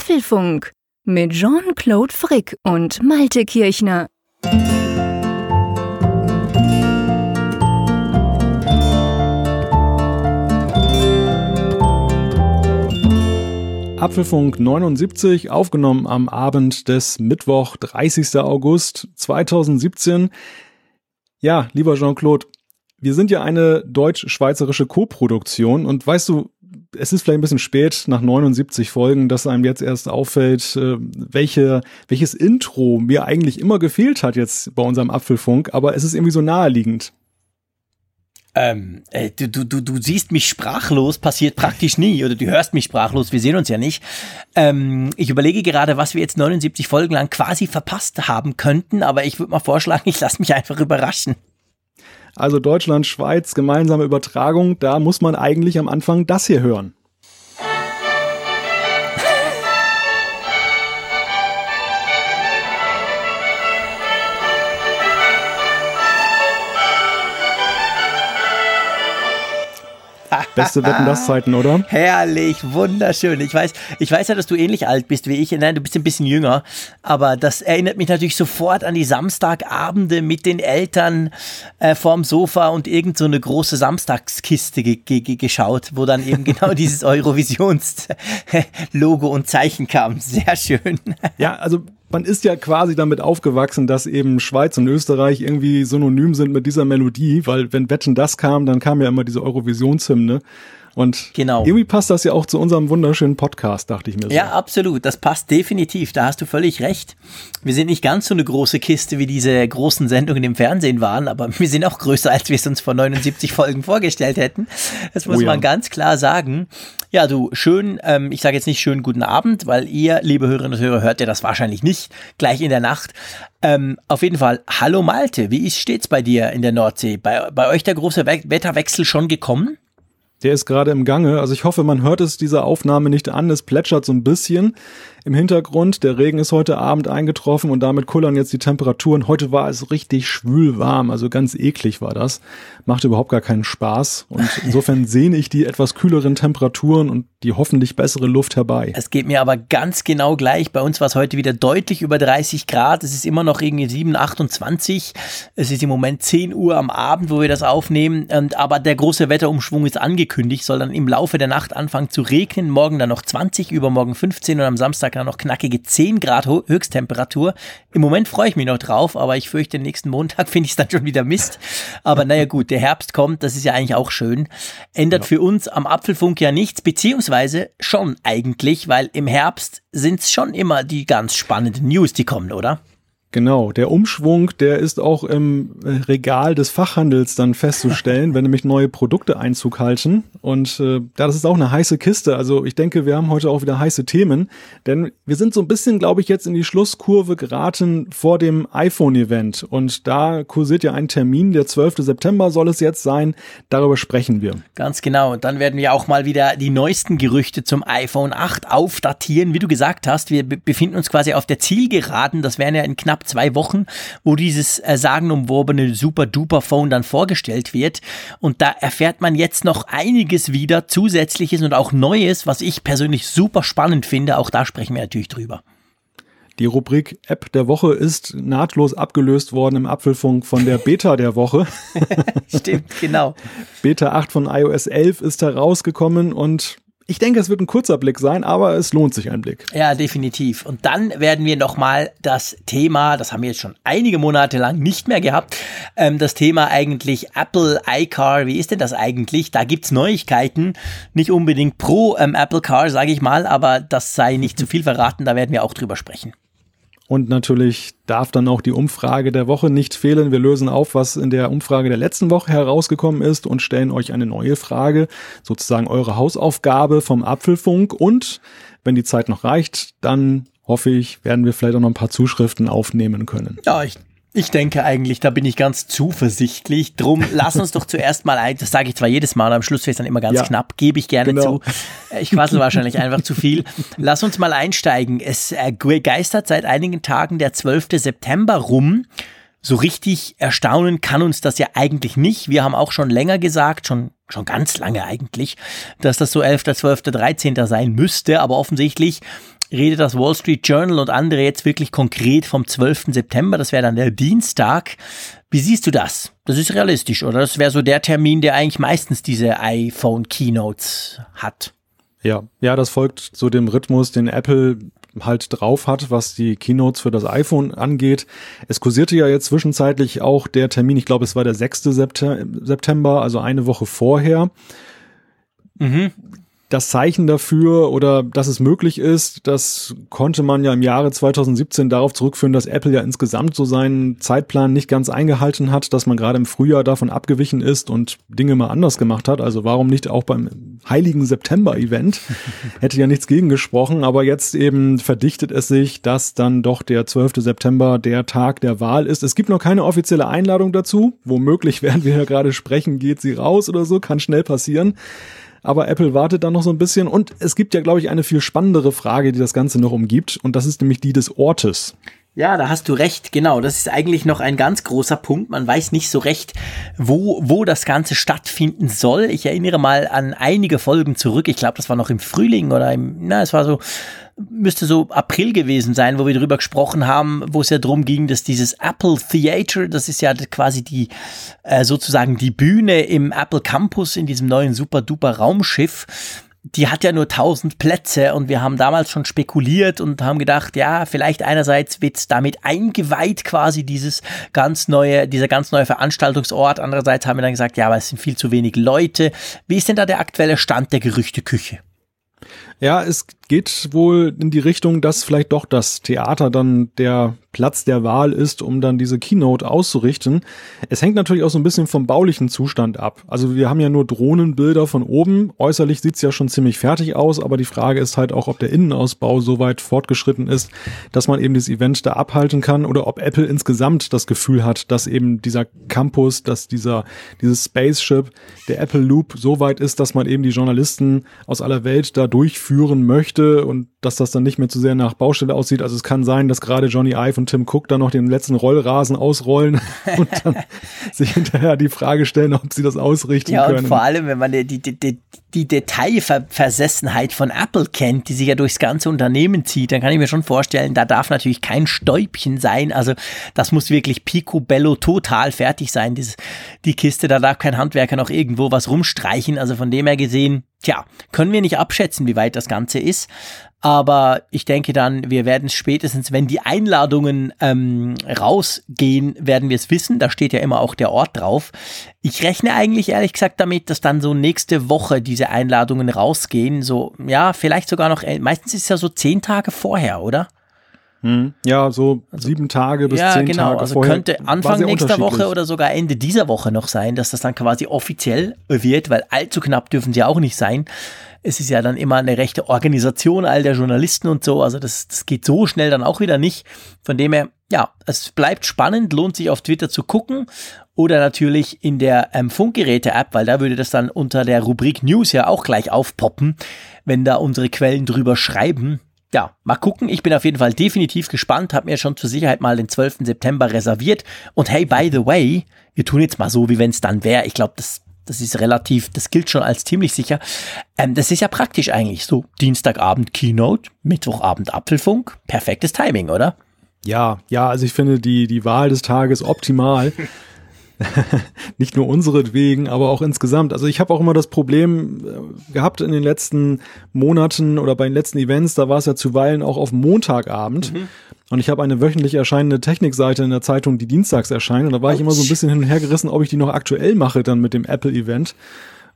Apfelfunk mit Jean-Claude Frick und Malte Kirchner. Apfelfunk 79, aufgenommen am Abend des Mittwoch, 30. August 2017. Ja, lieber Jean-Claude, wir sind ja eine deutsch-schweizerische Koproduktion und weißt du, es ist vielleicht ein bisschen spät nach 79 Folgen, dass einem jetzt erst auffällt, äh, welche, welches Intro mir eigentlich immer gefehlt hat jetzt bei unserem Apfelfunk, aber es ist irgendwie so naheliegend. Ähm, äh, du, du, du, du siehst mich sprachlos, passiert praktisch nie, oder du hörst mich sprachlos, wir sehen uns ja nicht. Ähm, ich überlege gerade, was wir jetzt 79 Folgen lang quasi verpasst haben könnten, aber ich würde mal vorschlagen, ich lasse mich einfach überraschen. Also Deutschland, Schweiz, gemeinsame Übertragung, da muss man eigentlich am Anfang das hier hören. Beste Wetten das Zeiten, oder? Herrlich, wunderschön. Ich weiß, ich weiß ja, dass du ähnlich alt bist wie ich. Nein, du bist ein bisschen jünger, aber das erinnert mich natürlich sofort an die Samstagabende mit den Eltern äh, vorm Sofa und irgend so eine große Samstagskiste ge ge geschaut, wo dann eben genau dieses Eurovisions-Logo und Zeichen kam. Sehr schön. Ja, also man ist ja quasi damit aufgewachsen, dass eben Schweiz und Österreich irgendwie synonym sind mit dieser Melodie, weil wenn Wetten das kam, dann kam ja immer diese Eurovisionshymne. Und genau. irgendwie passt das ja auch zu unserem wunderschönen Podcast, dachte ich mir. So. Ja, absolut. Das passt definitiv. Da hast du völlig recht. Wir sind nicht ganz so eine große Kiste, wie diese großen Sendungen im Fernsehen waren, aber wir sind auch größer, als wir es uns vor 79 Folgen vorgestellt hätten. Das muss oh ja. man ganz klar sagen. Ja, du, schön, ähm, ich sage jetzt nicht schönen guten Abend, weil ihr, liebe Hörerinnen und Hörer, hört ihr das wahrscheinlich nicht gleich in der Nacht. Ähm, auf jeden Fall, hallo Malte, wie ist stets bei dir in der Nordsee? Bei, bei euch der große Wetterwechsel schon gekommen? Der ist gerade im Gange. Also ich hoffe, man hört es dieser Aufnahme nicht an. Es plätschert so ein bisschen im Hintergrund. Der Regen ist heute Abend eingetroffen und damit kullern jetzt die Temperaturen. Heute war es richtig schwül warm, also ganz eklig war das. Macht überhaupt gar keinen Spaß. Und insofern sehne ich die etwas kühleren Temperaturen und die hoffentlich bessere Luft herbei. Es geht mir aber ganz genau gleich. Bei uns war es heute wieder deutlich über 30 Grad. Es ist immer noch irgendwie 7, 28. Es ist im Moment 10 Uhr am Abend, wo wir das aufnehmen. Und, aber der große Wetterumschwung ist angekündigt, soll dann im Laufe der Nacht anfangen zu regnen. Morgen dann noch 20, übermorgen 15 und am Samstag Samstag dann noch knackige 10 Grad Höchsttemperatur. Im Moment freue ich mich noch drauf, aber ich fürchte, nächsten Montag finde ich es dann schon wieder Mist. Aber naja gut, der Herbst kommt, das ist ja eigentlich auch schön. Ändert ja. für uns am Apfelfunk ja nichts, beziehungsweise schon eigentlich, weil im Herbst sind es schon immer die ganz spannenden News, die kommen, oder? Genau, der Umschwung, der ist auch im äh, Regal des Fachhandels dann festzustellen, wenn nämlich neue Produkte Einzug halten. Und äh, das ist auch eine heiße Kiste. Also ich denke, wir haben heute auch wieder heiße Themen, denn wir sind so ein bisschen, glaube ich, jetzt in die Schlusskurve geraten vor dem iPhone-Event. Und da kursiert ja ein Termin, der 12. September soll es jetzt sein. Darüber sprechen wir. Ganz genau. Und dann werden wir auch mal wieder die neuesten Gerüchte zum iPhone 8 aufdatieren. Wie du gesagt hast, wir befinden uns quasi auf der Zielgeraden. Das wären ja in knapp knapp zwei Wochen, wo dieses äh, sagenumworbene Super-Duper-Phone dann vorgestellt wird. Und da erfährt man jetzt noch einiges wieder, zusätzliches und auch Neues, was ich persönlich super spannend finde. Auch da sprechen wir natürlich drüber. Die Rubrik App der Woche ist nahtlos abgelöst worden im Apfelfunk von der Beta der Woche. Stimmt, genau. Beta 8 von iOS 11 ist herausgekommen und ich denke, es wird ein kurzer Blick sein, aber es lohnt sich ein Blick. Ja, definitiv. Und dann werden wir nochmal das Thema, das haben wir jetzt schon einige Monate lang nicht mehr gehabt, ähm, das Thema eigentlich Apple iCar, wie ist denn das eigentlich? Da gibt's Neuigkeiten, nicht unbedingt pro ähm, Apple Car, sage ich mal, aber das sei nicht zu viel verraten, da werden wir auch drüber sprechen. Und natürlich darf dann auch die Umfrage der Woche nicht fehlen. Wir lösen auf, was in der Umfrage der letzten Woche herausgekommen ist und stellen euch eine neue Frage, sozusagen eure Hausaufgabe vom Apfelfunk. Und wenn die Zeit noch reicht, dann hoffe ich, werden wir vielleicht auch noch ein paar Zuschriften aufnehmen können. Ja, ich ich denke eigentlich, da bin ich ganz zuversichtlich. Drum, lass uns doch zuerst mal ein, das sage ich zwar jedes Mal, am Schluss wird es dann immer ganz ja, knapp, gebe ich gerne genau. zu. Ich quassel wahrscheinlich einfach zu viel. Lass uns mal einsteigen. Es äh, geistert seit einigen Tagen der 12. September rum. So richtig erstaunen kann uns das ja eigentlich nicht. Wir haben auch schon länger gesagt, schon, schon ganz lange eigentlich, dass das so 11., 12., 13. sein müsste, aber offensichtlich redet das Wall Street Journal und andere jetzt wirklich konkret vom 12. September. Das wäre dann der Dienstag. Wie siehst du das? Das ist realistisch, oder? Das wäre so der Termin, der eigentlich meistens diese iPhone Keynotes hat. Ja, ja, das folgt so dem Rhythmus, den Apple halt drauf hat, was die Keynotes für das iPhone angeht. Es kursierte ja jetzt zwischenzeitlich auch der Termin, ich glaube, es war der 6. September, also eine Woche vorher. Mhm das Zeichen dafür oder dass es möglich ist, das konnte man ja im Jahre 2017 darauf zurückführen, dass Apple ja insgesamt so seinen Zeitplan nicht ganz eingehalten hat, dass man gerade im Frühjahr davon abgewichen ist und Dinge mal anders gemacht hat. Also warum nicht auch beim heiligen September-Event? Hätte ja nichts gegen gesprochen, aber jetzt eben verdichtet es sich, dass dann doch der 12. September der Tag der Wahl ist. Es gibt noch keine offizielle Einladung dazu. Womöglich, während wir ja gerade sprechen, geht sie raus oder so, kann schnell passieren aber Apple wartet dann noch so ein bisschen und es gibt ja, glaube ich, eine viel spannendere Frage, die das Ganze noch umgibt und das ist nämlich die des Ortes. Ja, da hast du recht, genau. Das ist eigentlich noch ein ganz großer Punkt. Man weiß nicht so recht, wo, wo das Ganze stattfinden soll. Ich erinnere mal an einige Folgen zurück. Ich glaube, das war noch im Frühling oder im, na, es war so müsste so April gewesen sein, wo wir darüber gesprochen haben, wo es ja darum ging, dass dieses Apple Theater, das ist ja quasi die äh, sozusagen die Bühne im Apple Campus in diesem neuen super duper Raumschiff, die hat ja nur 1000 Plätze und wir haben damals schon spekuliert und haben gedacht, ja, vielleicht einerseits wird damit eingeweiht quasi dieses ganz neue, dieser ganz neue Veranstaltungsort, andererseits haben wir dann gesagt, ja, aber es sind viel zu wenig Leute. Wie ist denn da der aktuelle Stand der Gerüchteküche? Ja, es geht wohl in die Richtung, dass vielleicht doch das Theater dann der Platz der Wahl ist, um dann diese Keynote auszurichten. Es hängt natürlich auch so ein bisschen vom baulichen Zustand ab. Also wir haben ja nur Drohnenbilder von oben. Äußerlich sieht's ja schon ziemlich fertig aus, aber die Frage ist halt auch, ob der Innenausbau so weit fortgeschritten ist, dass man eben das Event da abhalten kann oder ob Apple insgesamt das Gefühl hat, dass eben dieser Campus, dass dieser, dieses Spaceship, der Apple Loop so weit ist, dass man eben die Journalisten aus aller Welt da durchführen möchte und dass das dann nicht mehr zu sehr nach Baustelle aussieht. Also es kann sein, dass gerade Johnny Ive und Tim Cook dann noch den letzten Rollrasen ausrollen und dann sich hinterher die Frage stellen, ob sie das ausrichten ja, können. Ja, und vor allem, wenn man die, die, die, die Detailversessenheit von Apple kennt, die sich ja durchs ganze Unternehmen zieht, dann kann ich mir schon vorstellen, da darf natürlich kein Stäubchen sein. Also das muss wirklich picobello total fertig sein, dieses, die Kiste. Da darf kein Handwerker noch irgendwo was rumstreichen. Also von dem her gesehen, Tja, können wir nicht abschätzen, wie weit das Ganze ist. Aber ich denke dann, wir werden es spätestens, wenn die Einladungen ähm, rausgehen, werden wir es wissen. Da steht ja immer auch der Ort drauf. Ich rechne eigentlich ehrlich gesagt damit, dass dann so nächste Woche diese Einladungen rausgehen. So, ja, vielleicht sogar noch, meistens ist es ja so zehn Tage vorher, oder? Hm, ja, so also, sieben Tage bis ja, zehn genau. Tage also vorher. könnte Anfang nächster Woche oder sogar Ende dieser Woche noch sein, dass das dann quasi offiziell wird, weil allzu knapp dürfen sie auch nicht sein. Es ist ja dann immer eine rechte Organisation all der Journalisten und so, also das, das geht so schnell dann auch wieder nicht. Von dem her, ja, es bleibt spannend, lohnt sich auf Twitter zu gucken oder natürlich in der ähm, Funkgeräte-App, weil da würde das dann unter der Rubrik News ja auch gleich aufpoppen, wenn da unsere Quellen drüber schreiben ja, mal gucken. Ich bin auf jeden Fall definitiv gespannt, habe mir schon zur Sicherheit mal den 12. September reserviert. Und hey, by the way, wir tun jetzt mal so, wie wenn es dann wäre. Ich glaube, das, das ist relativ, das gilt schon als ziemlich sicher. Ähm, das ist ja praktisch eigentlich so. Dienstagabend Keynote, Mittwochabend Apfelfunk. Perfektes Timing, oder? Ja, ja, also ich finde die, die Wahl des Tages optimal. nicht nur unsere wegen, aber auch insgesamt. Also ich habe auch immer das Problem äh, gehabt in den letzten Monaten oder bei den letzten Events, da war es ja zuweilen auch auf Montagabend. Mhm. Und ich habe eine wöchentlich erscheinende Technikseite in der Zeitung, die dienstags erscheint. Und da war ich immer so ein bisschen hin und her gerissen, ob ich die noch aktuell mache dann mit dem Apple-Event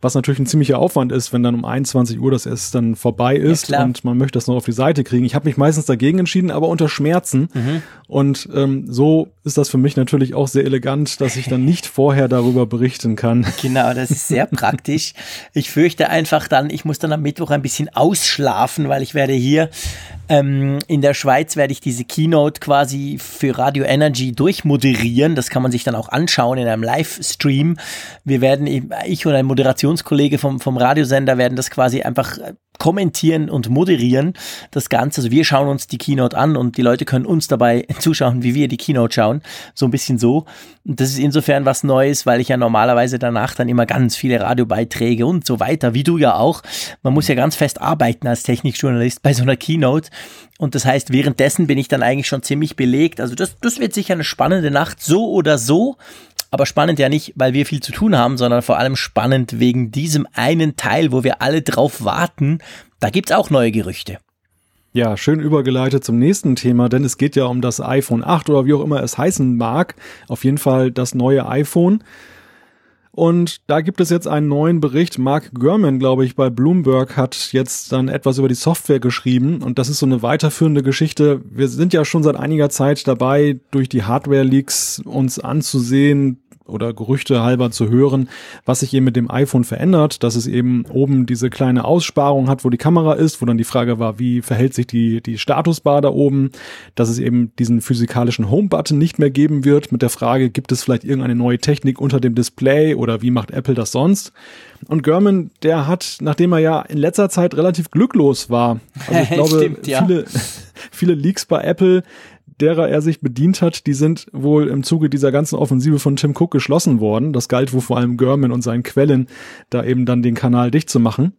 was natürlich ein ziemlicher Aufwand ist, wenn dann um 21 Uhr das erst dann vorbei ist ja, und man möchte das noch auf die Seite kriegen. Ich habe mich meistens dagegen entschieden, aber unter Schmerzen. Mhm. Und ähm, so ist das für mich natürlich auch sehr elegant, dass ich dann nicht vorher darüber berichten kann. Genau, das ist sehr praktisch. Ich fürchte einfach dann, ich muss dann am Mittwoch ein bisschen ausschlafen, weil ich werde hier ähm, in der Schweiz werde ich diese Keynote quasi für Radio Energy durchmoderieren. Das kann man sich dann auch anschauen in einem Livestream. Wir werden, ich und ein Moderationskollege vom, vom Radiosender werden das quasi einfach kommentieren und moderieren das Ganze. Also wir schauen uns die Keynote an und die Leute können uns dabei zuschauen, wie wir die Keynote schauen. So ein bisschen so. Und das ist insofern was Neues, weil ich ja normalerweise danach dann immer ganz viele Radiobeiträge und so weiter, wie du ja auch. Man muss ja ganz fest arbeiten als Technikjournalist bei so einer Keynote. Und das heißt, währenddessen bin ich dann eigentlich schon ziemlich belegt. Also das, das wird sicher eine spannende Nacht, so oder so. Aber spannend ja nicht, weil wir viel zu tun haben, sondern vor allem spannend wegen diesem einen Teil, wo wir alle drauf warten. Da gibt's auch neue Gerüchte. Ja, schön übergeleitet zum nächsten Thema, denn es geht ja um das iPhone 8 oder wie auch immer es heißen mag. Auf jeden Fall das neue iPhone. Und da gibt es jetzt einen neuen Bericht. Mark Gurman, glaube ich, bei Bloomberg hat jetzt dann etwas über die Software geschrieben. Und das ist so eine weiterführende Geschichte. Wir sind ja schon seit einiger Zeit dabei, durch die Hardware-Leaks uns anzusehen, oder Gerüchte halber zu hören, was sich eben mit dem iPhone verändert, dass es eben oben diese kleine Aussparung hat, wo die Kamera ist, wo dann die Frage war, wie verhält sich die, die Statusbar da oben, dass es eben diesen physikalischen Home-Button nicht mehr geben wird, mit der Frage, gibt es vielleicht irgendeine neue Technik unter dem Display oder wie macht Apple das sonst? Und German, der hat, nachdem er ja in letzter Zeit relativ glücklos war, also ich glaube, Stimmt, ja. viele, viele Leaks bei Apple, derer er sich bedient hat, die sind wohl im Zuge dieser ganzen Offensive von Tim Cook geschlossen worden. Das galt wohl vor allem German und seinen Quellen, da eben dann den Kanal dicht zu machen.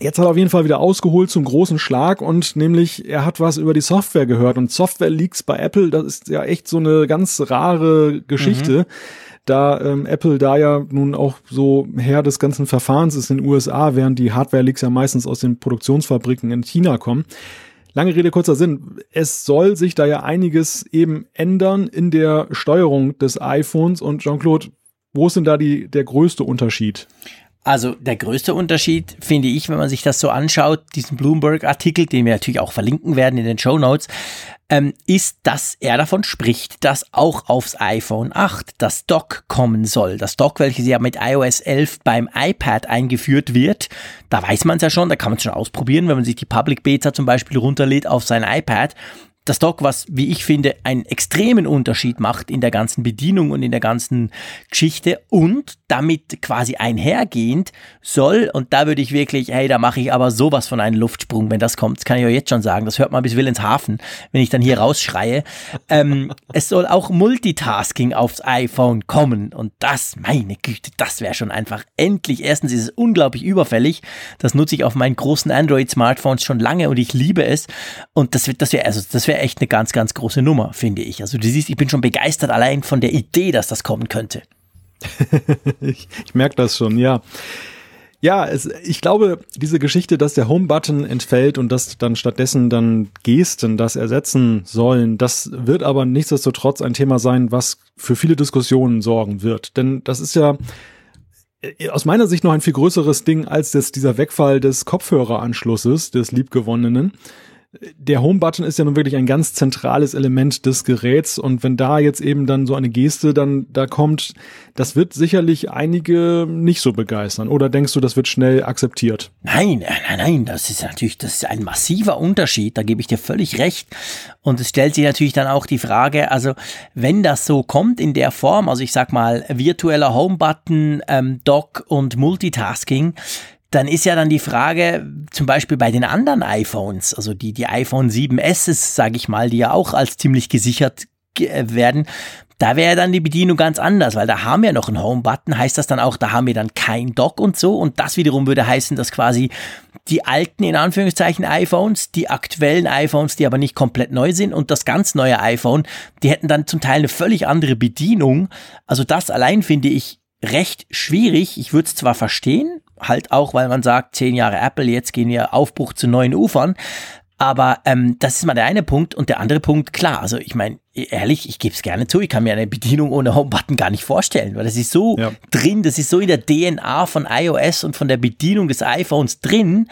Jetzt hat er auf jeden Fall wieder ausgeholt zum großen Schlag und nämlich er hat was über die Software gehört und Software Leaks bei Apple, das ist ja echt so eine ganz rare Geschichte. Mhm. Da ähm, Apple da ja nun auch so Herr des ganzen Verfahrens ist in den USA, während die Hardware-Leaks ja meistens aus den Produktionsfabriken in China kommen. Lange Rede, kurzer Sinn. Es soll sich da ja einiges eben ändern in der Steuerung des iPhones. Und Jean-Claude, wo ist denn da die, der größte Unterschied? Also der größte Unterschied finde ich, wenn man sich das so anschaut, diesen Bloomberg-Artikel, den wir natürlich auch verlinken werden in den Show Notes, ähm, ist, dass er davon spricht, dass auch aufs iPhone 8 das Dock kommen soll. Das Dock, welches ja mit iOS 11 beim iPad eingeführt wird, da weiß man es ja schon, da kann man es schon ausprobieren, wenn man sich die Public Beta zum Beispiel runterlädt auf sein iPad das Dock, was, wie ich finde, einen extremen Unterschied macht in der ganzen Bedienung und in der ganzen Geschichte und damit quasi einhergehend soll, und da würde ich wirklich, hey, da mache ich aber sowas von einem Luftsprung, wenn das kommt, das kann ich euch jetzt schon sagen, das hört man bis Willenshafen, wenn ich dann hier rausschreie. ähm, es soll auch Multitasking aufs iPhone kommen. Und das, meine Güte, das wäre schon einfach endlich. Erstens ist es unglaublich überfällig, das nutze ich auf meinen großen Android-Smartphones schon lange und ich liebe es. Und das wird, das wäre, also das wäre wäre echt eine ganz, ganz große Nummer, finde ich. Also du siehst, ich bin schon begeistert allein von der Idee, dass das kommen könnte. ich, ich merke das schon, ja. Ja, es, ich glaube, diese Geschichte, dass der Home-Button entfällt und dass dann stattdessen dann Gesten das ersetzen sollen, das wird aber nichtsdestotrotz ein Thema sein, was für viele Diskussionen sorgen wird. Denn das ist ja äh, aus meiner Sicht noch ein viel größeres Ding als das, dieser Wegfall des Kopfhöreranschlusses, des liebgewonnenen der Home-Button ist ja nun wirklich ein ganz zentrales Element des Geräts und wenn da jetzt eben dann so eine Geste dann da kommt, das wird sicherlich einige nicht so begeistern. Oder denkst du, das wird schnell akzeptiert? Nein, nein, nein, das ist natürlich, das ist ein massiver Unterschied, da gebe ich dir völlig recht. Und es stellt sich natürlich dann auch die Frage, also wenn das so kommt in der Form, also ich sag mal virtueller Home-Button, ähm, Dock und Multitasking, dann ist ja dann die Frage, zum Beispiel bei den anderen iPhones, also die, die iPhone 7S, sage ich mal, die ja auch als ziemlich gesichert äh, werden, da wäre dann die Bedienung ganz anders, weil da haben wir noch einen Home-Button, heißt das dann auch, da haben wir dann kein Dock und so und das wiederum würde heißen, dass quasi die alten, in Anführungszeichen, iPhones, die aktuellen iPhones, die aber nicht komplett neu sind und das ganz neue iPhone, die hätten dann zum Teil eine völlig andere Bedienung. Also das allein finde ich recht schwierig. Ich würde es zwar verstehen, halt auch, weil man sagt, zehn Jahre Apple, jetzt gehen wir Aufbruch zu neuen Ufern. Aber ähm, das ist mal der eine Punkt. Und der andere Punkt, klar, also ich meine, ehrlich, ich gebe es gerne zu, ich kann mir eine Bedienung ohne Home-Button gar nicht vorstellen, weil das ist so ja. drin, das ist so in der DNA von iOS und von der Bedienung des iPhones drin.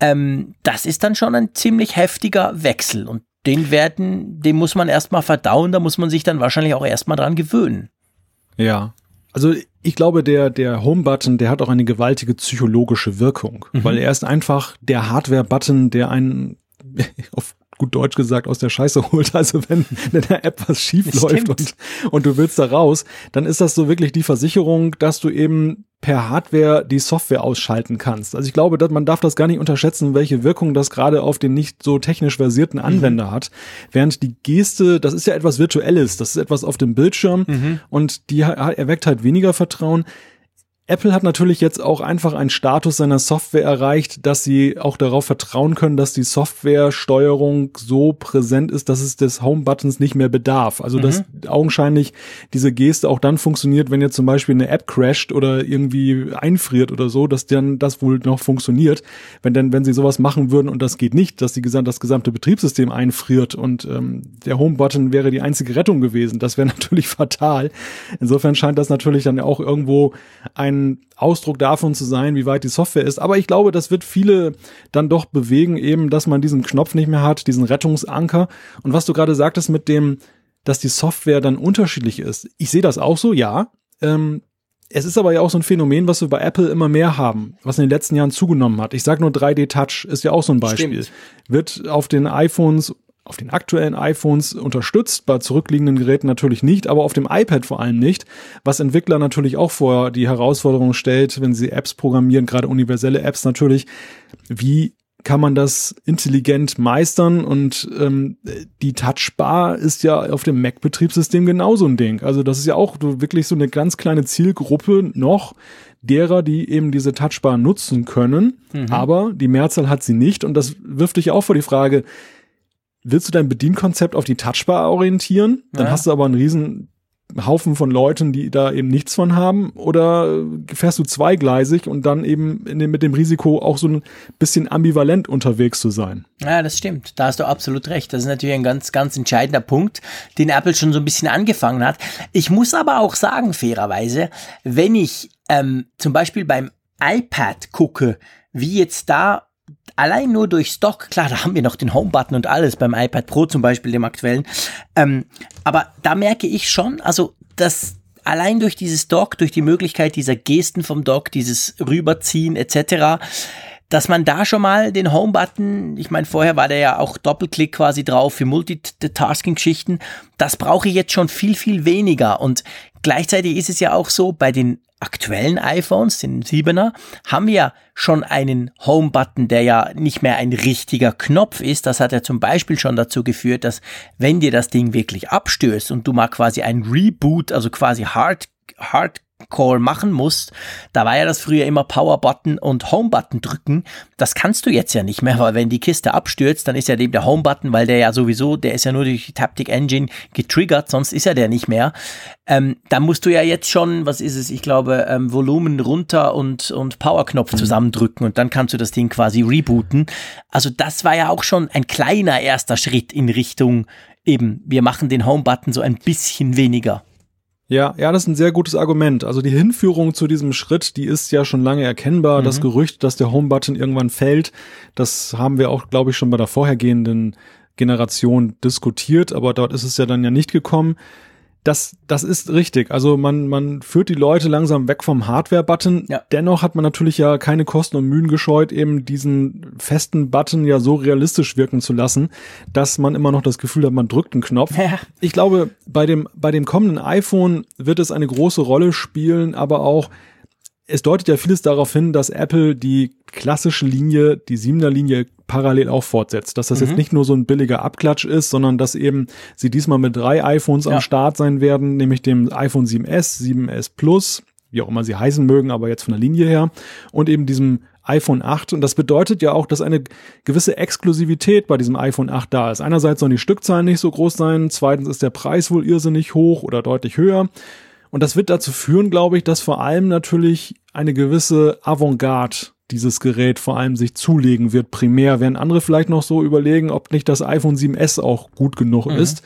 Ähm, das ist dann schon ein ziemlich heftiger Wechsel. Und den werden, den muss man erstmal verdauen, da muss man sich dann wahrscheinlich auch erstmal dran gewöhnen. Ja, also ich glaube, der, der Home-Button, der hat auch eine gewaltige psychologische Wirkung, mhm. weil er ist einfach der Hardware-Button, der einen auf gut Deutsch gesagt aus der Scheiße holt. Also wenn in der App was schief läuft und, und du willst da raus, dann ist das so wirklich die Versicherung, dass du eben per Hardware die Software ausschalten kannst. Also ich glaube, dass man darf das gar nicht unterschätzen, welche Wirkung das gerade auf den nicht so technisch versierten mhm. Anwender mhm. hat. Während die Geste, das ist ja etwas Virtuelles, das ist etwas auf dem Bildschirm mhm. und die erweckt halt weniger Vertrauen. Apple hat natürlich jetzt auch einfach einen Status seiner Software erreicht, dass sie auch darauf vertrauen können, dass die Softwaresteuerung so präsent ist, dass es des Home-Buttons nicht mehr bedarf. Also mhm. dass augenscheinlich diese Geste auch dann funktioniert, wenn jetzt zum Beispiel eine App crasht oder irgendwie einfriert oder so, dass dann das wohl noch funktioniert. Wenn denn, wenn sie sowas machen würden und das geht nicht, dass die, das gesamte Betriebssystem einfriert und ähm, der Home-Button wäre die einzige Rettung gewesen, das wäre natürlich fatal. Insofern scheint das natürlich dann auch irgendwo ein ein Ausdruck davon zu sein, wie weit die Software ist. Aber ich glaube, das wird viele dann doch bewegen, eben, dass man diesen Knopf nicht mehr hat, diesen Rettungsanker. Und was du gerade sagtest mit dem, dass die Software dann unterschiedlich ist. Ich sehe das auch so, ja. Ähm, es ist aber ja auch so ein Phänomen, was wir bei Apple immer mehr haben, was in den letzten Jahren zugenommen hat. Ich sage nur 3D Touch ist ja auch so ein Beispiel. Stimmt. Wird auf den iPhones auf den aktuellen iPhones unterstützt, bei zurückliegenden Geräten natürlich nicht, aber auf dem iPad vor allem nicht, was Entwickler natürlich auch vor die Herausforderung stellt, wenn sie Apps programmieren, gerade universelle Apps natürlich, wie kann man das intelligent meistern und ähm, die Touchbar ist ja auf dem Mac-Betriebssystem genauso ein Ding. Also das ist ja auch wirklich so eine ganz kleine Zielgruppe noch derer, die eben diese Touchbar nutzen können, mhm. aber die Mehrzahl hat sie nicht und das wirft dich auch vor die Frage, willst du dein Bedienkonzept auf die Touchbar orientieren? Dann ja. hast du aber einen riesen Haufen von Leuten, die da eben nichts von haben, oder fährst du zweigleisig und dann eben dem, mit dem Risiko auch so ein bisschen ambivalent unterwegs zu sein. Ja, das stimmt. Da hast du absolut recht. Das ist natürlich ein ganz, ganz entscheidender Punkt, den Apple schon so ein bisschen angefangen hat. Ich muss aber auch sagen, fairerweise, wenn ich ähm, zum Beispiel beim iPad gucke, wie jetzt da allein nur durch Stock, klar, da haben wir noch den Home-Button und alles beim iPad Pro zum Beispiel, dem aktuellen. Ähm, aber da merke ich schon, also dass allein durch dieses Dock, durch die Möglichkeit dieser Gesten vom Dock, dieses Rüberziehen etc., dass man da schon mal den Home-Button, ich meine, vorher war der ja auch Doppelklick quasi drauf für Multitasking-Geschichten, das brauche ich jetzt schon viel, viel weniger. Und gleichzeitig ist es ja auch so, bei den aktuellen iPhones, den 7er, haben wir schon einen Home-Button, der ja nicht mehr ein richtiger Knopf ist. Das hat ja zum Beispiel schon dazu geführt, dass wenn dir das Ding wirklich abstößt und du mal quasi ein Reboot, also quasi Hard, Hard Call machen musst, da war ja das früher immer Power Button und Home Button drücken. Das kannst du jetzt ja nicht mehr, weil wenn die Kiste abstürzt, dann ist ja dem der Home Button, weil der ja sowieso, der ist ja nur durch die Taptic Engine getriggert, sonst ist ja der nicht mehr. Ähm, da musst du ja jetzt schon, was ist es, ich glaube, ähm, Volumen runter und, und Power-Knopf mhm. zusammendrücken und dann kannst du das Ding quasi rebooten. Also das war ja auch schon ein kleiner erster Schritt in Richtung eben, wir machen den Home-Button so ein bisschen weniger. Ja, ja, das ist ein sehr gutes Argument. Also die Hinführung zu diesem Schritt, die ist ja schon lange erkennbar. Mhm. Das Gerücht, dass der Home-Button irgendwann fällt, das haben wir auch, glaube ich, schon bei der vorhergehenden Generation diskutiert, aber dort ist es ja dann ja nicht gekommen das, das ist richtig. Also man, man führt die Leute langsam weg vom Hardware-Button. Ja. Dennoch hat man natürlich ja keine Kosten und Mühen gescheut, eben diesen festen Button ja so realistisch wirken zu lassen, dass man immer noch das Gefühl hat, man drückt einen Knopf. Ja. Ich glaube, bei dem, bei dem kommenden iPhone wird es eine große Rolle spielen, aber auch es deutet ja vieles darauf hin, dass Apple die klassische Linie, die siebener Linie parallel auch fortsetzt. Dass das mhm. jetzt nicht nur so ein billiger Abklatsch ist, sondern dass eben sie diesmal mit drei iPhones ja. am Start sein werden, nämlich dem iPhone 7S, 7S Plus, wie auch immer sie heißen mögen, aber jetzt von der Linie her, und eben diesem iPhone 8. Und das bedeutet ja auch, dass eine gewisse Exklusivität bei diesem iPhone 8 da ist. Einerseits sollen die Stückzahlen nicht so groß sein, zweitens ist der Preis wohl irrsinnig hoch oder deutlich höher. Und das wird dazu führen, glaube ich, dass vor allem natürlich eine gewisse Avantgarde dieses Gerät vor allem sich zulegen wird, primär, während andere vielleicht noch so überlegen, ob nicht das iPhone 7S auch gut genug mhm. ist.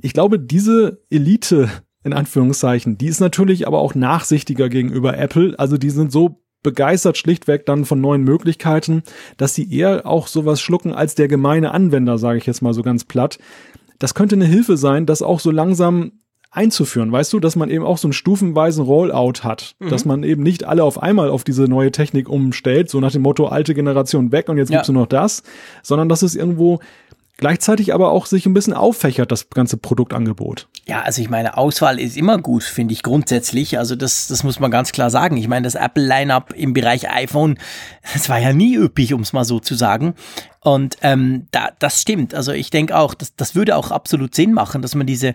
Ich glaube, diese Elite, in Anführungszeichen, die ist natürlich aber auch nachsichtiger gegenüber Apple. Also die sind so begeistert schlichtweg dann von neuen Möglichkeiten, dass sie eher auch sowas schlucken als der gemeine Anwender, sage ich jetzt mal so ganz platt. Das könnte eine Hilfe sein, dass auch so langsam einzuführen, weißt du, dass man eben auch so einen stufenweisen Rollout hat, mhm. dass man eben nicht alle auf einmal auf diese neue Technik umstellt, so nach dem Motto alte Generation weg und jetzt ja. gibt's nur noch das, sondern dass es irgendwo gleichzeitig aber auch sich ein bisschen auffächert, das ganze Produktangebot. Ja, also ich meine, Auswahl ist immer gut, finde ich grundsätzlich. Also das, das muss man ganz klar sagen. Ich meine, das Apple-Line-up im Bereich iPhone, das war ja nie üppig, um es mal so zu sagen. Und ähm, da, das stimmt. Also ich denke auch, das, das würde auch absolut Sinn machen, dass man diese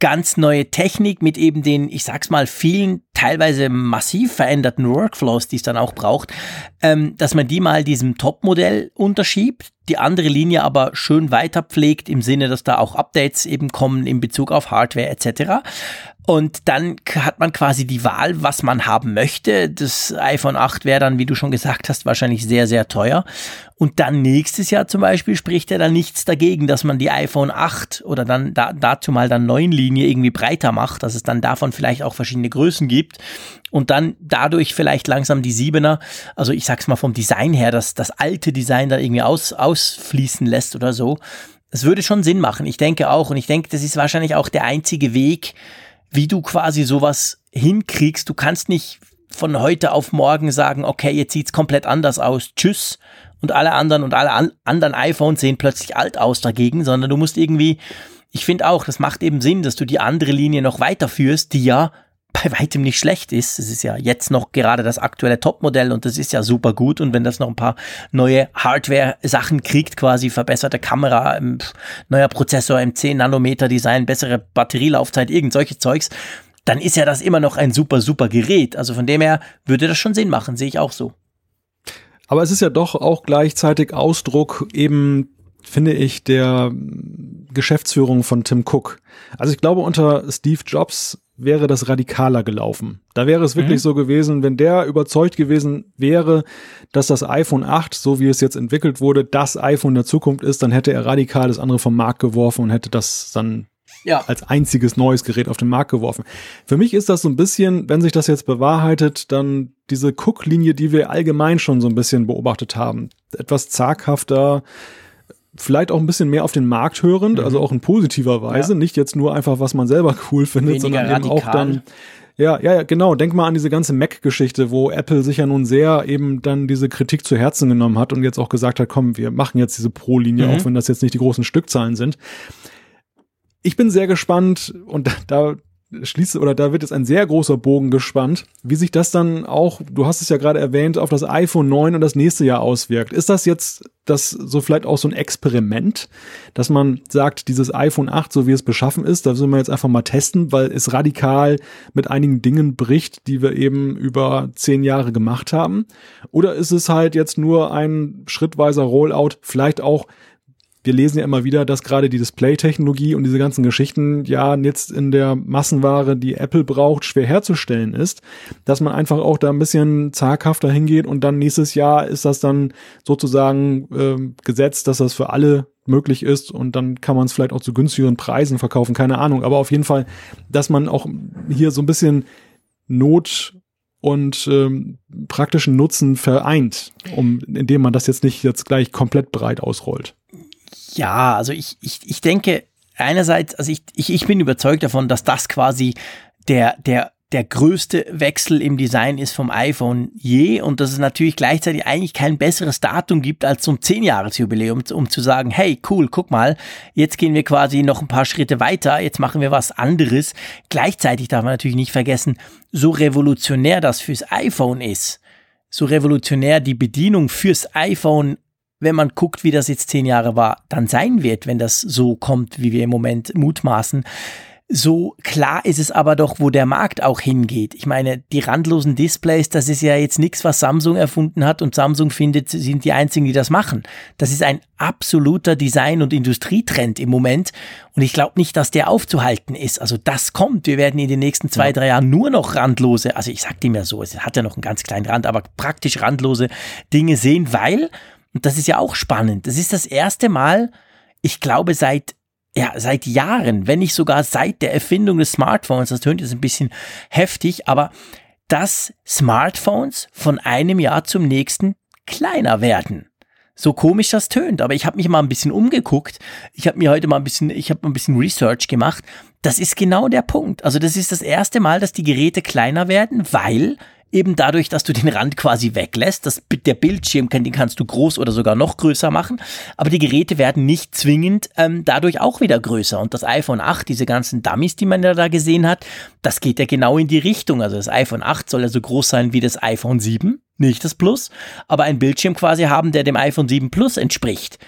ganz neue Technik mit eben den, ich sag's mal, vielen teilweise massiv veränderten Workflows, die es dann auch braucht, ähm, dass man die mal diesem Top-Modell unterschiebt, die andere Linie aber schön weiter pflegt im Sinne, dass da auch Updates eben kommen in Bezug auf Hardware etc. Und dann hat man quasi die Wahl, was man haben möchte. Das iPhone 8 wäre dann, wie du schon gesagt hast, wahrscheinlich sehr, sehr teuer. Und dann nächstes Jahr zum Beispiel spricht ja dann nichts dagegen, dass man die iPhone 8 oder dann da, dazu mal dann 9 Linie irgendwie breiter macht, dass es dann davon vielleicht auch verschiedene Größen gibt und dann dadurch vielleicht langsam die 7er, also ich sag's mal vom Design her, dass das alte Design da irgendwie aus, ausfließen lässt oder so. Es würde schon Sinn machen. Ich denke auch. Und ich denke, das ist wahrscheinlich auch der einzige Weg, wie du quasi sowas hinkriegst. Du kannst nicht von heute auf morgen sagen, okay, jetzt sieht's komplett anders aus. Tschüss. Und alle anderen und alle an anderen iPhones sehen plötzlich alt aus dagegen, sondern du musst irgendwie, ich finde auch, das macht eben Sinn, dass du die andere Linie noch weiterführst, die ja bei weitem nicht schlecht ist. Es ist ja jetzt noch gerade das aktuelle Topmodell und das ist ja super gut. Und wenn das noch ein paar neue Hardware-Sachen kriegt, quasi verbesserte Kamera, ähm, neuer Prozessor im 10 Nanometer Design, bessere Batterielaufzeit, irgend solche Zeugs, dann ist ja das immer noch ein super, super Gerät. Also von dem her würde das schon Sinn machen, sehe ich auch so. Aber es ist ja doch auch gleichzeitig Ausdruck eben, finde ich, der Geschäftsführung von Tim Cook. Also ich glaube, unter Steve Jobs wäre das radikaler gelaufen. Da wäre es wirklich mhm. so gewesen, wenn der überzeugt gewesen wäre, dass das iPhone 8, so wie es jetzt entwickelt wurde, das iPhone der Zukunft ist, dann hätte er radikal das andere vom Markt geworfen und hätte das dann ja. als einziges neues Gerät auf den Markt geworfen. Für mich ist das so ein bisschen, wenn sich das jetzt bewahrheitet, dann diese Cook-Linie, die wir allgemein schon so ein bisschen beobachtet haben. Etwas zaghafter, vielleicht auch ein bisschen mehr auf den Markt hörend, mhm. also auch in positiver Weise, ja. nicht jetzt nur einfach, was man selber cool findet, Weniger sondern radikal. eben auch dann ja, ja, ja, genau. Denk mal an diese ganze Mac-Geschichte, wo Apple sich ja nun sehr eben dann diese Kritik zu Herzen genommen hat und jetzt auch gesagt hat, komm, wir machen jetzt diese Pro-Linie, mhm. auch wenn das jetzt nicht die großen Stückzahlen sind. Ich bin sehr gespannt und da, schließt oder da wird jetzt ein sehr großer Bogen gespannt, wie sich das dann auch, du hast es ja gerade erwähnt, auf das iPhone 9 und das nächste Jahr auswirkt. Ist das jetzt das so vielleicht auch so ein Experiment, dass man sagt, dieses iPhone 8, so wie es beschaffen ist, da sollen wir jetzt einfach mal testen, weil es radikal mit einigen Dingen bricht, die wir eben über zehn Jahre gemacht haben? Oder ist es halt jetzt nur ein schrittweiser Rollout, vielleicht auch wir lesen ja immer wieder, dass gerade die Display-Technologie und diese ganzen Geschichten ja jetzt in der Massenware, die Apple braucht, schwer herzustellen ist, dass man einfach auch da ein bisschen zaghafter hingeht und dann nächstes Jahr ist das dann sozusagen äh, gesetzt, dass das für alle möglich ist und dann kann man es vielleicht auch zu günstigeren Preisen verkaufen, keine Ahnung. Aber auf jeden Fall, dass man auch hier so ein bisschen Not und ähm, praktischen Nutzen vereint, um indem man das jetzt nicht jetzt gleich komplett breit ausrollt. Ja, also ich, ich, ich denke, einerseits, also ich, ich, ich bin überzeugt davon, dass das quasi der, der, der größte Wechsel im Design ist vom iPhone je und dass es natürlich gleichzeitig eigentlich kein besseres Datum gibt als zum 10-Jahres-Jubiläum, um zu sagen, hey, cool, guck mal, jetzt gehen wir quasi noch ein paar Schritte weiter, jetzt machen wir was anderes. Gleichzeitig darf man natürlich nicht vergessen, so revolutionär das fürs iPhone ist, so revolutionär die Bedienung fürs iPhone wenn man guckt, wie das jetzt zehn Jahre war, dann sein wird, wenn das so kommt, wie wir im Moment mutmaßen. So klar ist es aber doch, wo der Markt auch hingeht. Ich meine, die randlosen Displays, das ist ja jetzt nichts, was Samsung erfunden hat und Samsung findet, sie sind die einzigen, die das machen. Das ist ein absoluter Design- und Industrietrend im Moment und ich glaube nicht, dass der aufzuhalten ist. Also das kommt. Wir werden in den nächsten zwei, drei Jahren nur noch randlose, also ich sag dem ja so, es hat ja noch einen ganz kleinen Rand, aber praktisch randlose Dinge sehen, weil und das ist ja auch spannend. Das ist das erste Mal, ich glaube, seit ja, seit Jahren, wenn nicht sogar seit der Erfindung des Smartphones, das tönt jetzt ein bisschen heftig, aber dass Smartphones von einem Jahr zum nächsten kleiner werden. So komisch das tönt, aber ich habe mich mal ein bisschen umgeguckt. Ich habe mir heute mal ein bisschen, ich habe ein bisschen Research gemacht. Das ist genau der Punkt. Also das ist das erste Mal, dass die Geräte kleiner werden, weil eben dadurch, dass du den Rand quasi weglässt. Das, der Bildschirm, den kannst du groß oder sogar noch größer machen, aber die Geräte werden nicht zwingend ähm, dadurch auch wieder größer. Und das iPhone 8, diese ganzen Dummies, die man ja da gesehen hat, das geht ja genau in die Richtung. Also das iPhone 8 soll ja so groß sein wie das iPhone 7, nicht das Plus, aber ein Bildschirm quasi haben, der dem iPhone 7 Plus entspricht.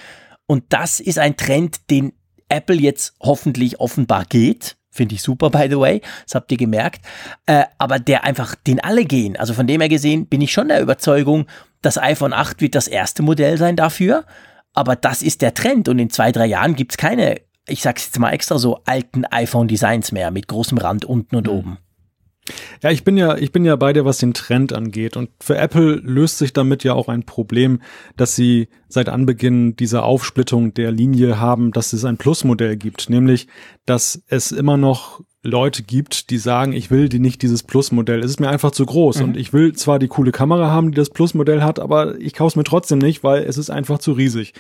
Und das ist ein Trend, den Apple jetzt hoffentlich offenbar geht Finde ich super, by the way. Das habt ihr gemerkt. Äh, aber der einfach, den alle gehen. Also von dem her gesehen bin ich schon der Überzeugung, das iPhone 8 wird das erste Modell sein dafür. Aber das ist der Trend. Und in zwei, drei Jahren gibt's keine, ich sag's jetzt mal extra so, alten iPhone-Designs mehr mit großem Rand unten und mhm. oben. Ja, ich bin ja, ich bin ja bei dir, was den Trend angeht. Und für Apple löst sich damit ja auch ein Problem, dass sie seit Anbeginn dieser Aufsplittung der Linie haben, dass es ein Plus-Modell gibt. Nämlich, dass es immer noch Leute gibt, die sagen, ich will die nicht dieses Plus-Modell. Es ist mir einfach zu groß. Mhm. Und ich will zwar die coole Kamera haben, die das Plus-Modell hat, aber ich kaufe es mir trotzdem nicht, weil es ist einfach zu riesig.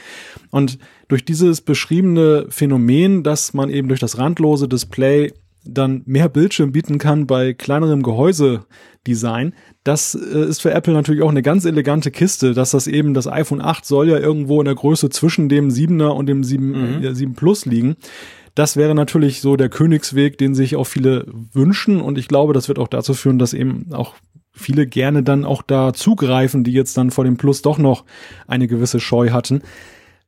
Und durch dieses beschriebene Phänomen, dass man eben durch das randlose Display dann mehr Bildschirm bieten kann bei kleinerem Gehäusedesign. Das äh, ist für Apple natürlich auch eine ganz elegante Kiste, dass das eben das iPhone 8 soll ja irgendwo in der Größe zwischen dem 7er und dem 7, mhm. äh, 7 Plus liegen. Das wäre natürlich so der Königsweg, den sich auch viele wünschen und ich glaube, das wird auch dazu führen, dass eben auch viele gerne dann auch da zugreifen, die jetzt dann vor dem Plus doch noch eine gewisse Scheu hatten.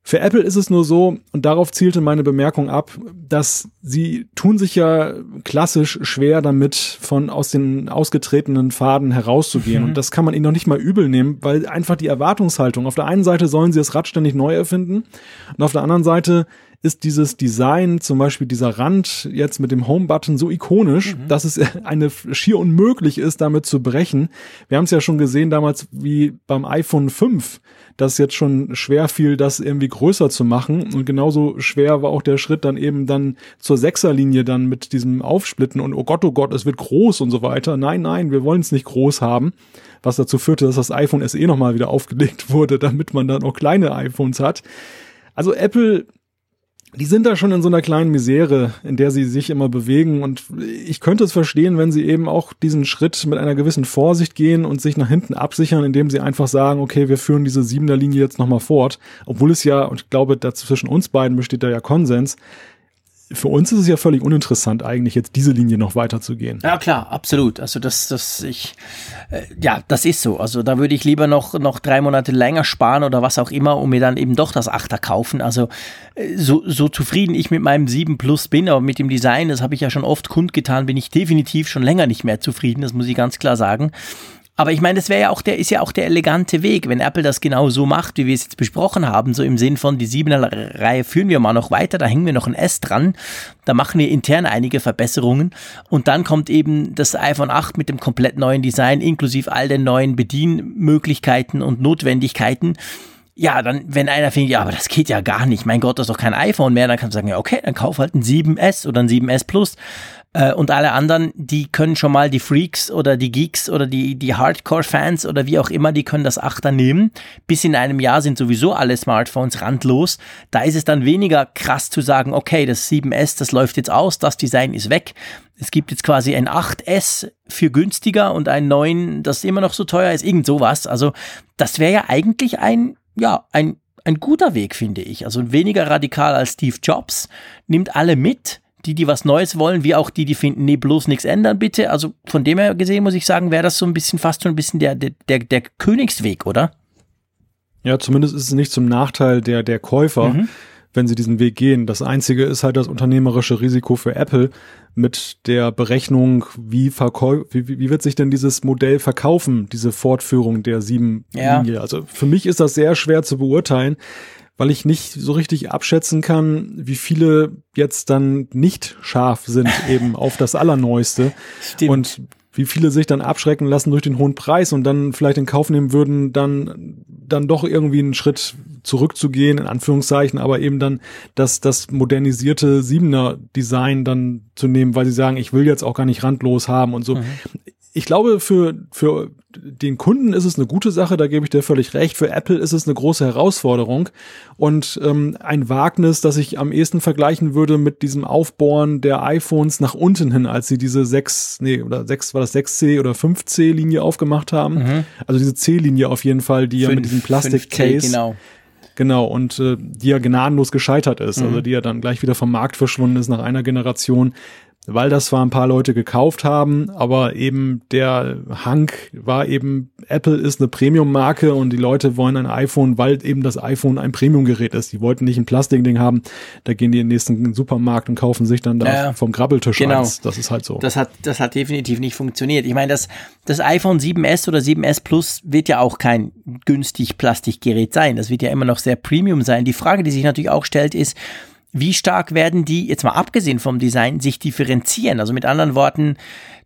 Für Apple ist es nur so, und darauf zielte meine Bemerkung ab, dass sie tun sich ja klassisch schwer damit, von aus den ausgetretenen Faden herauszugehen. Mhm. Und das kann man ihnen noch nicht mal übel nehmen, weil einfach die Erwartungshaltung, auf der einen Seite sollen sie das Rad ständig neu erfinden und auf der anderen Seite ist dieses Design, zum Beispiel dieser Rand jetzt mit dem Home-Button so ikonisch, mhm. dass es eine schier unmöglich ist, damit zu brechen. Wir haben es ja schon gesehen damals wie beim iPhone 5, dass jetzt schon schwer fiel, das irgendwie größer zu machen. Und genauso schwer war auch der Schritt dann eben dann zur Sechserlinie dann mit diesem Aufsplitten und oh Gott, oh Gott, es wird groß und so weiter. Nein, nein, wir wollen es nicht groß haben. Was dazu führte, dass das iPhone SE nochmal wieder aufgelegt wurde, damit man dann auch kleine iPhones hat. Also Apple die sind da schon in so einer kleinen Misere, in der sie sich immer bewegen. Und ich könnte es verstehen, wenn sie eben auch diesen Schritt mit einer gewissen Vorsicht gehen und sich nach hinten absichern, indem sie einfach sagen, okay, wir führen diese Siebener Linie jetzt nochmal fort. Obwohl es ja, und ich glaube, da zwischen uns beiden besteht da ja Konsens, für uns ist es ja völlig uninteressant, eigentlich jetzt diese Linie noch weiterzugehen. Ja, klar, absolut. Also das, das, ich, äh, ja, das ist so. Also da würde ich lieber noch, noch drei Monate länger sparen oder was auch immer, um mir dann eben doch das Achter kaufen. Also äh, so, so zufrieden ich mit meinem 7 Plus bin, aber mit dem Design, das habe ich ja schon oft kundgetan, bin ich definitiv schon länger nicht mehr zufrieden. Das muss ich ganz klar sagen. Aber ich meine, das wäre ja auch der, ist ja auch der elegante Weg, wenn Apple das genau so macht, wie wir es jetzt besprochen haben, so im Sinn von die 7er Reihe führen wir mal noch weiter, da hängen wir noch ein S dran, da machen wir intern einige Verbesserungen. Und dann kommt eben das iPhone 8 mit dem komplett neuen Design, inklusive all den neuen Bedienmöglichkeiten und Notwendigkeiten. Ja, dann, wenn einer findet, ja, aber das geht ja gar nicht, mein Gott, das ist doch kein iPhone mehr, dann kannst du sagen, ja, okay, dann kauf halt ein 7S oder ein 7S Plus. Äh, und alle anderen, die können schon mal die Freaks oder die Geeks oder die, die Hardcore-Fans oder wie auch immer, die können das Achter nehmen. Bis in einem Jahr sind sowieso alle Smartphones randlos. Da ist es dann weniger krass zu sagen, okay, das 7S, das läuft jetzt aus, das Design ist weg. Es gibt jetzt quasi ein 8S für günstiger und ein 9, das immer noch so teuer ist, irgend sowas. Also das wäre ja eigentlich ein ja, ein, ein guter Weg, finde ich. Also weniger radikal als Steve Jobs, nimmt alle mit, die, die was Neues wollen, wie auch die, die finden, nee, bloß nichts ändern, bitte. Also von dem her gesehen muss ich sagen, wäre das so ein bisschen fast schon ein bisschen der, der, der Königsweg, oder? Ja, zumindest ist es nicht zum Nachteil der, der Käufer. Mhm wenn sie diesen Weg gehen. Das einzige ist halt das unternehmerische Risiko für Apple mit der Berechnung, wie, verkäu wie, wie wird sich denn dieses Modell verkaufen, diese Fortführung der sieben ja. Linie. Also für mich ist das sehr schwer zu beurteilen, weil ich nicht so richtig abschätzen kann, wie viele jetzt dann nicht scharf sind eben auf das Allerneueste. Stimmt. Und wie viele sich dann abschrecken lassen durch den hohen Preis und dann vielleicht in Kauf nehmen würden, dann, dann doch irgendwie einen Schritt zurückzugehen, in Anführungszeichen, aber eben dann das, das modernisierte Siebener Design dann zu nehmen, weil sie sagen, ich will jetzt auch gar nicht randlos haben und so. Mhm. Ich glaube, für, für den Kunden ist es eine gute Sache, da gebe ich dir völlig recht. Für Apple ist es eine große Herausforderung und ähm, ein Wagnis, das ich am ehesten vergleichen würde mit diesem Aufbohren der iPhones nach unten hin, als sie diese 6, nee, oder 6, war das 6C oder 5C-Linie aufgemacht haben. Mhm. Also diese C-Linie auf jeden Fall, die 5, ja mit diesem Plastik-Case. Genau. Genau, und äh, die ja gnadenlos gescheitert ist, also mhm. also die ja dann gleich wieder vom Markt verschwunden ist nach einer Generation weil das zwar ein paar Leute gekauft haben, aber eben der Hank war eben, Apple ist eine Premium-Marke und die Leute wollen ein iPhone, weil eben das iPhone ein Premium-Gerät ist. Die wollten nicht ein Plastikding haben, da gehen die in den nächsten Supermarkt und kaufen sich dann da ja, vom Grabbeltisch genau. eins. Das ist halt so. Das hat, das hat definitiv nicht funktioniert. Ich meine, das, das iPhone 7S oder 7S Plus wird ja auch kein günstig Plastikgerät sein. Das wird ja immer noch sehr Premium sein. Die Frage, die sich natürlich auch stellt, ist, wie stark werden die, jetzt mal abgesehen vom Design, sich differenzieren? Also mit anderen Worten,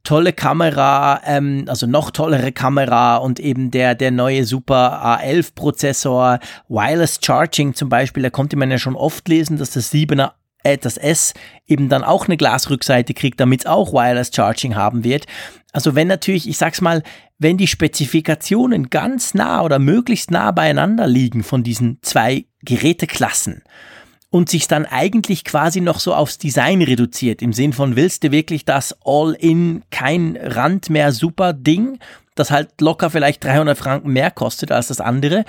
tolle Kamera, ähm, also noch tollere Kamera und eben der, der neue Super A11 Prozessor, Wireless Charging zum Beispiel, da konnte man ja schon oft lesen, dass das 7er äh, das S eben dann auch eine Glasrückseite kriegt, damit es auch Wireless Charging haben wird. Also wenn natürlich, ich sag's mal, wenn die Spezifikationen ganz nah oder möglichst nah beieinander liegen von diesen zwei Geräteklassen, und sich dann eigentlich quasi noch so aufs Design reduziert. Im Sinn von, willst du wirklich das All-in, kein Rand mehr super Ding, das halt locker vielleicht 300 Franken mehr kostet als das andere?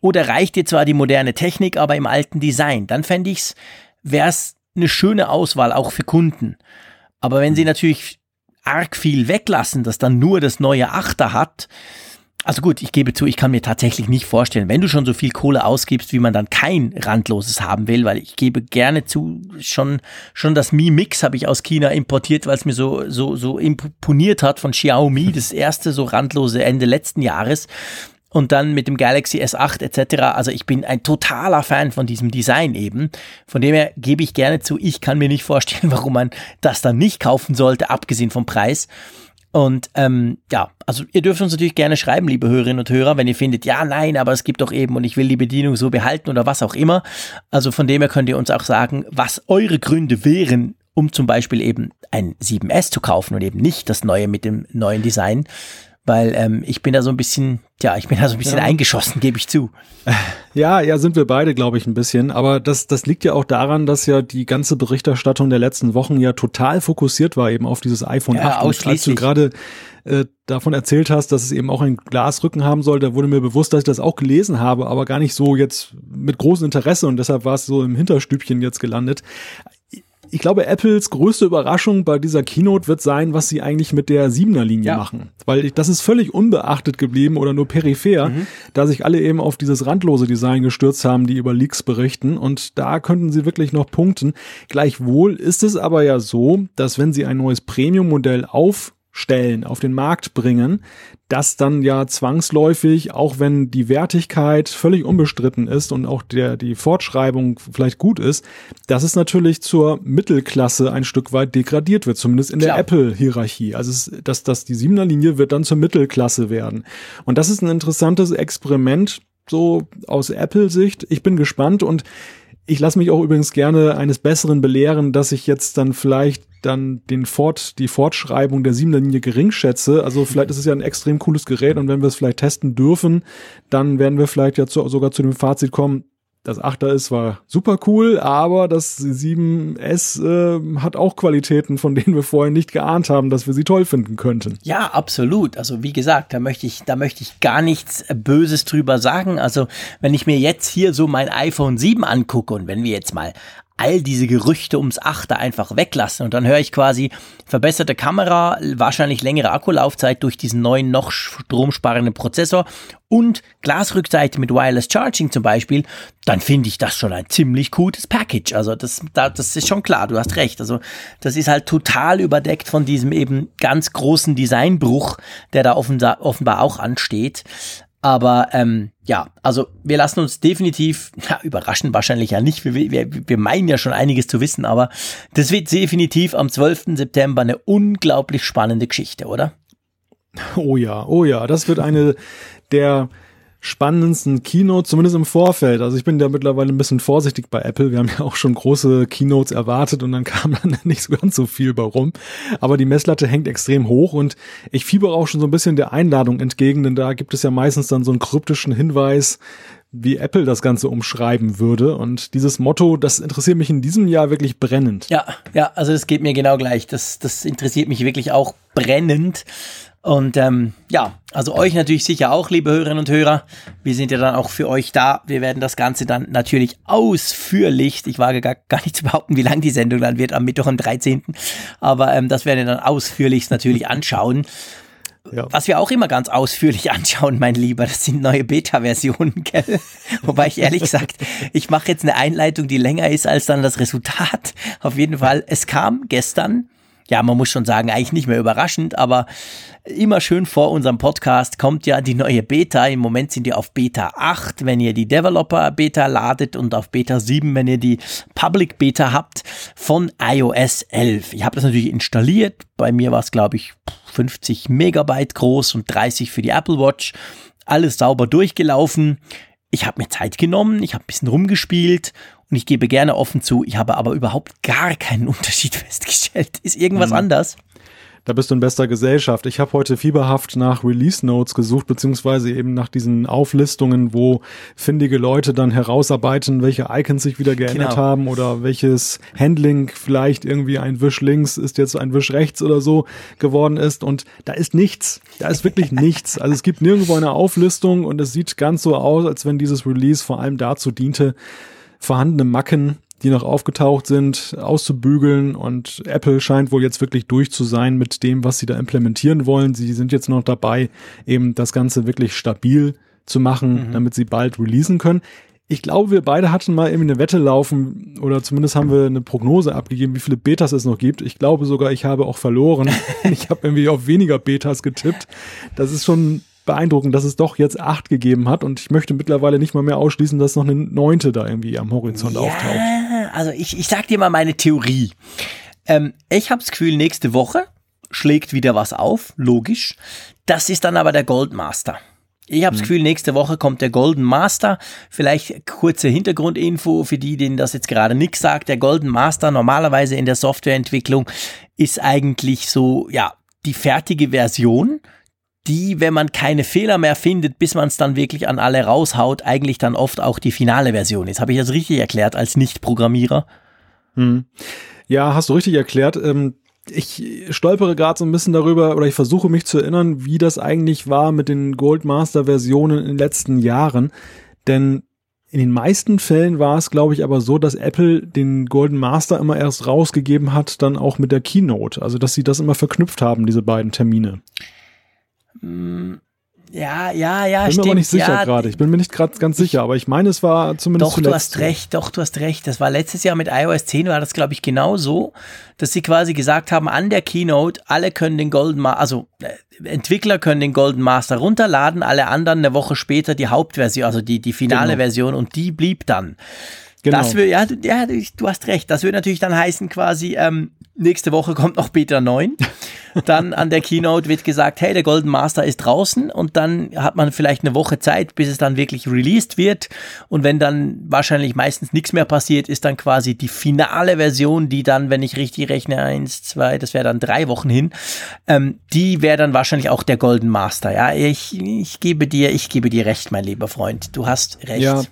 Oder reicht dir zwar die moderne Technik, aber im alten Design? Dann fände ich's, wär's eine schöne Auswahl auch für Kunden. Aber wenn sie natürlich arg viel weglassen, das dann nur das neue Achter hat, also gut, ich gebe zu, ich kann mir tatsächlich nicht vorstellen, wenn du schon so viel Kohle ausgibst, wie man dann kein randloses haben will, weil ich gebe gerne zu, schon, schon das Mi Mix habe ich aus China importiert, weil es mir so, so, so imponiert hat von Xiaomi, das erste so randlose Ende letzten Jahres. Und dann mit dem Galaxy S8 etc. Also ich bin ein totaler Fan von diesem Design eben. Von dem her gebe ich gerne zu, ich kann mir nicht vorstellen, warum man das dann nicht kaufen sollte, abgesehen vom Preis. Und ähm, ja, also ihr dürft uns natürlich gerne schreiben, liebe Hörerinnen und Hörer, wenn ihr findet, ja, nein, aber es gibt doch eben und ich will die Bedienung so behalten oder was auch immer. Also von dem her könnt ihr uns auch sagen, was eure Gründe wären, um zum Beispiel eben ein 7S zu kaufen und eben nicht das neue mit dem neuen Design weil ähm, ich bin da so ein bisschen, ja, ich bin da so ein bisschen ja. eingeschossen, gebe ich zu. Ja, ja, sind wir beide, glaube ich, ein bisschen. Aber das, das liegt ja auch daran, dass ja die ganze Berichterstattung der letzten Wochen ja total fokussiert war eben auf dieses iPhone ja, 8. Und als du gerade äh, davon erzählt hast, dass es eben auch einen Glasrücken haben soll, da wurde mir bewusst, dass ich das auch gelesen habe, aber gar nicht so jetzt mit großem Interesse und deshalb war es so im Hinterstübchen jetzt gelandet ich glaube, Apples größte Überraschung bei dieser Keynote wird sein, was sie eigentlich mit der Siebener Linie ja. machen. Weil das ist völlig unbeachtet geblieben oder nur peripher, mhm. da sich alle eben auf dieses randlose Design gestürzt haben, die über Leaks berichten. Und da könnten sie wirklich noch punkten. Gleichwohl ist es aber ja so, dass wenn sie ein neues Premium-Modell auf stellen, auf den Markt bringen, das dann ja zwangsläufig, auch wenn die Wertigkeit völlig unbestritten ist und auch der, die Fortschreibung vielleicht gut ist, dass es natürlich zur Mittelklasse ein Stück weit degradiert wird, zumindest in Klar. der Apple-Hierarchie. Also es, dass, dass die Siebener Linie wird dann zur Mittelklasse werden. Und das ist ein interessantes Experiment, so aus Apple-Sicht. Ich bin gespannt und ich lasse mich auch übrigens gerne eines Besseren belehren, dass ich jetzt dann vielleicht dann den Fort, die Fortschreibung der siebener Linie gering schätze. Also vielleicht ist es ja ein extrem cooles Gerät und wenn wir es vielleicht testen dürfen, dann werden wir vielleicht ja zu, sogar zu dem Fazit kommen, das 8er ist war super cool, aber das 7S äh, hat auch Qualitäten, von denen wir vorher nicht geahnt haben, dass wir sie toll finden könnten. Ja, absolut. Also wie gesagt, da möchte ich, da möchte ich gar nichts Böses drüber sagen. Also wenn ich mir jetzt hier so mein iPhone 7 angucke und wenn wir jetzt mal all diese Gerüchte ums Achter einfach weglassen. Und dann höre ich quasi verbesserte Kamera, wahrscheinlich längere Akkulaufzeit durch diesen neuen, noch stromsparenden Prozessor und Glasrückseite mit Wireless Charging zum Beispiel, dann finde ich das schon ein ziemlich gutes Package. Also das, das ist schon klar, du hast recht. Also das ist halt total überdeckt von diesem eben ganz großen Designbruch, der da offenbar auch ansteht. Aber ähm, ja, also wir lassen uns definitiv, ja, überraschen wahrscheinlich ja nicht, wir, wir, wir meinen ja schon einiges zu wissen, aber das wird definitiv am 12. September eine unglaublich spannende Geschichte, oder? Oh ja, oh ja, das wird eine der spannendsten Keynote, zumindest im Vorfeld. Also ich bin ja mittlerweile ein bisschen vorsichtig bei Apple. Wir haben ja auch schon große Keynotes erwartet und dann kam dann nicht so ganz so viel bei rum. Aber die Messlatte hängt extrem hoch und ich fiebere auch schon so ein bisschen der Einladung entgegen, denn da gibt es ja meistens dann so einen kryptischen Hinweis, wie Apple das Ganze umschreiben würde. Und dieses Motto, das interessiert mich in diesem Jahr wirklich brennend. Ja, ja, also das geht mir genau gleich. Das, das interessiert mich wirklich auch brennend. Und ähm, ja, also euch natürlich sicher auch, liebe Hörerinnen und Hörer. Wir sind ja dann auch für euch da. Wir werden das Ganze dann natürlich ausführlich, ich wage gar, gar nicht zu behaupten, wie lang die Sendung dann wird, am Mittwoch, am 13. Aber ähm, das werden wir dann ausführlich natürlich anschauen. Ja. Was wir auch immer ganz ausführlich anschauen, mein Lieber, das sind neue Beta-Versionen, gell? Wobei ich ehrlich gesagt, ich mache jetzt eine Einleitung, die länger ist als dann das Resultat. Auf jeden Fall, es kam gestern ja, man muss schon sagen, eigentlich nicht mehr überraschend, aber immer schön vor unserem Podcast kommt ja die neue Beta. Im Moment sind die auf Beta 8, wenn ihr die Developer Beta ladet und auf Beta 7, wenn ihr die Public Beta habt von iOS 11. Ich habe das natürlich installiert. Bei mir war es, glaube ich, 50 Megabyte groß und 30 für die Apple Watch. Alles sauber durchgelaufen. Ich habe mir Zeit genommen, ich habe ein bisschen rumgespielt und ich gebe gerne offen zu, ich habe aber überhaupt gar keinen Unterschied festgestellt. Ist irgendwas mhm. anders? Da bist du in bester Gesellschaft. Ich habe heute fieberhaft nach Release Notes gesucht, beziehungsweise eben nach diesen Auflistungen, wo findige Leute dann herausarbeiten, welche Icons sich wieder geändert genau. haben oder welches Handling vielleicht irgendwie ein Wisch links ist jetzt ein Wisch rechts oder so geworden ist. Und da ist nichts. Da ist wirklich nichts. Also es gibt nirgendwo eine Auflistung und es sieht ganz so aus, als wenn dieses Release vor allem dazu diente, vorhandene Macken, die noch aufgetaucht sind, auszubügeln und Apple scheint wohl jetzt wirklich durch zu sein mit dem, was sie da implementieren wollen. Sie sind jetzt noch dabei, eben das Ganze wirklich stabil zu machen, mhm. damit sie bald releasen können. Ich glaube, wir beide hatten mal eben eine Wette laufen oder zumindest haben wir eine Prognose abgegeben, wie viele Betas es noch gibt. Ich glaube sogar, ich habe auch verloren. ich habe irgendwie auf weniger Betas getippt. Das ist schon beeindruckend, dass es doch jetzt acht gegeben hat und ich möchte mittlerweile nicht mal mehr ausschließen, dass noch eine neunte da irgendwie am Horizont ja, auftaucht. Also ich, ich sag dir mal meine Theorie. Ähm, ich habe das Gefühl, nächste Woche schlägt wieder was auf, logisch. Das ist dann aber der Goldmaster. Ich habe das hm. Gefühl, nächste Woche kommt der Golden Master. Vielleicht kurze Hintergrundinfo für die, denen das jetzt gerade nichts sagt. Der Golden Master normalerweise in der Softwareentwicklung ist eigentlich so, ja, die fertige Version die, wenn man keine Fehler mehr findet, bis man es dann wirklich an alle raushaut, eigentlich dann oft auch die finale Version ist. Habe ich das richtig erklärt als Nicht-Programmierer? Hm. Ja, hast du richtig erklärt. Ähm ich stolpere gerade so ein bisschen darüber oder ich versuche mich zu erinnern, wie das eigentlich war mit den Goldmaster-Versionen in den letzten Jahren. Denn in den meisten Fällen war es, glaube ich, aber so, dass Apple den Golden Master immer erst rausgegeben hat, dann auch mit der Keynote. Also, dass sie das immer verknüpft haben, diese beiden Termine. Ja, ja, ja, bin stimmt. Bin mir aber nicht sicher ja, gerade. Ich bin mir nicht gerade ganz sicher, aber ich meine, es war zumindest Doch, zuletzt. du hast recht, doch, du hast recht. Das war letztes Jahr mit iOS 10 war das, glaube ich, genau so, dass sie quasi gesagt haben, an der Keynote, alle können den Golden Master, also äh, Entwickler können den Golden Master runterladen, alle anderen eine Woche später die Hauptversion, also die, die finale genau. Version und die blieb dann. Genau. Das würde, ja, ja, du hast recht. Das würde natürlich dann heißen quasi, ähm, nächste Woche kommt noch Beta 9. Dann an der Keynote wird gesagt, hey, der Golden Master ist draußen und dann hat man vielleicht eine Woche Zeit, bis es dann wirklich released wird. Und wenn dann wahrscheinlich meistens nichts mehr passiert, ist dann quasi die finale Version, die dann, wenn ich richtig rechne, eins, zwei, das wäre dann drei Wochen hin, ähm, die wäre dann wahrscheinlich auch der Golden Master. Ja, ich, ich gebe dir, ich gebe dir recht, mein lieber Freund. Du hast recht. Ja.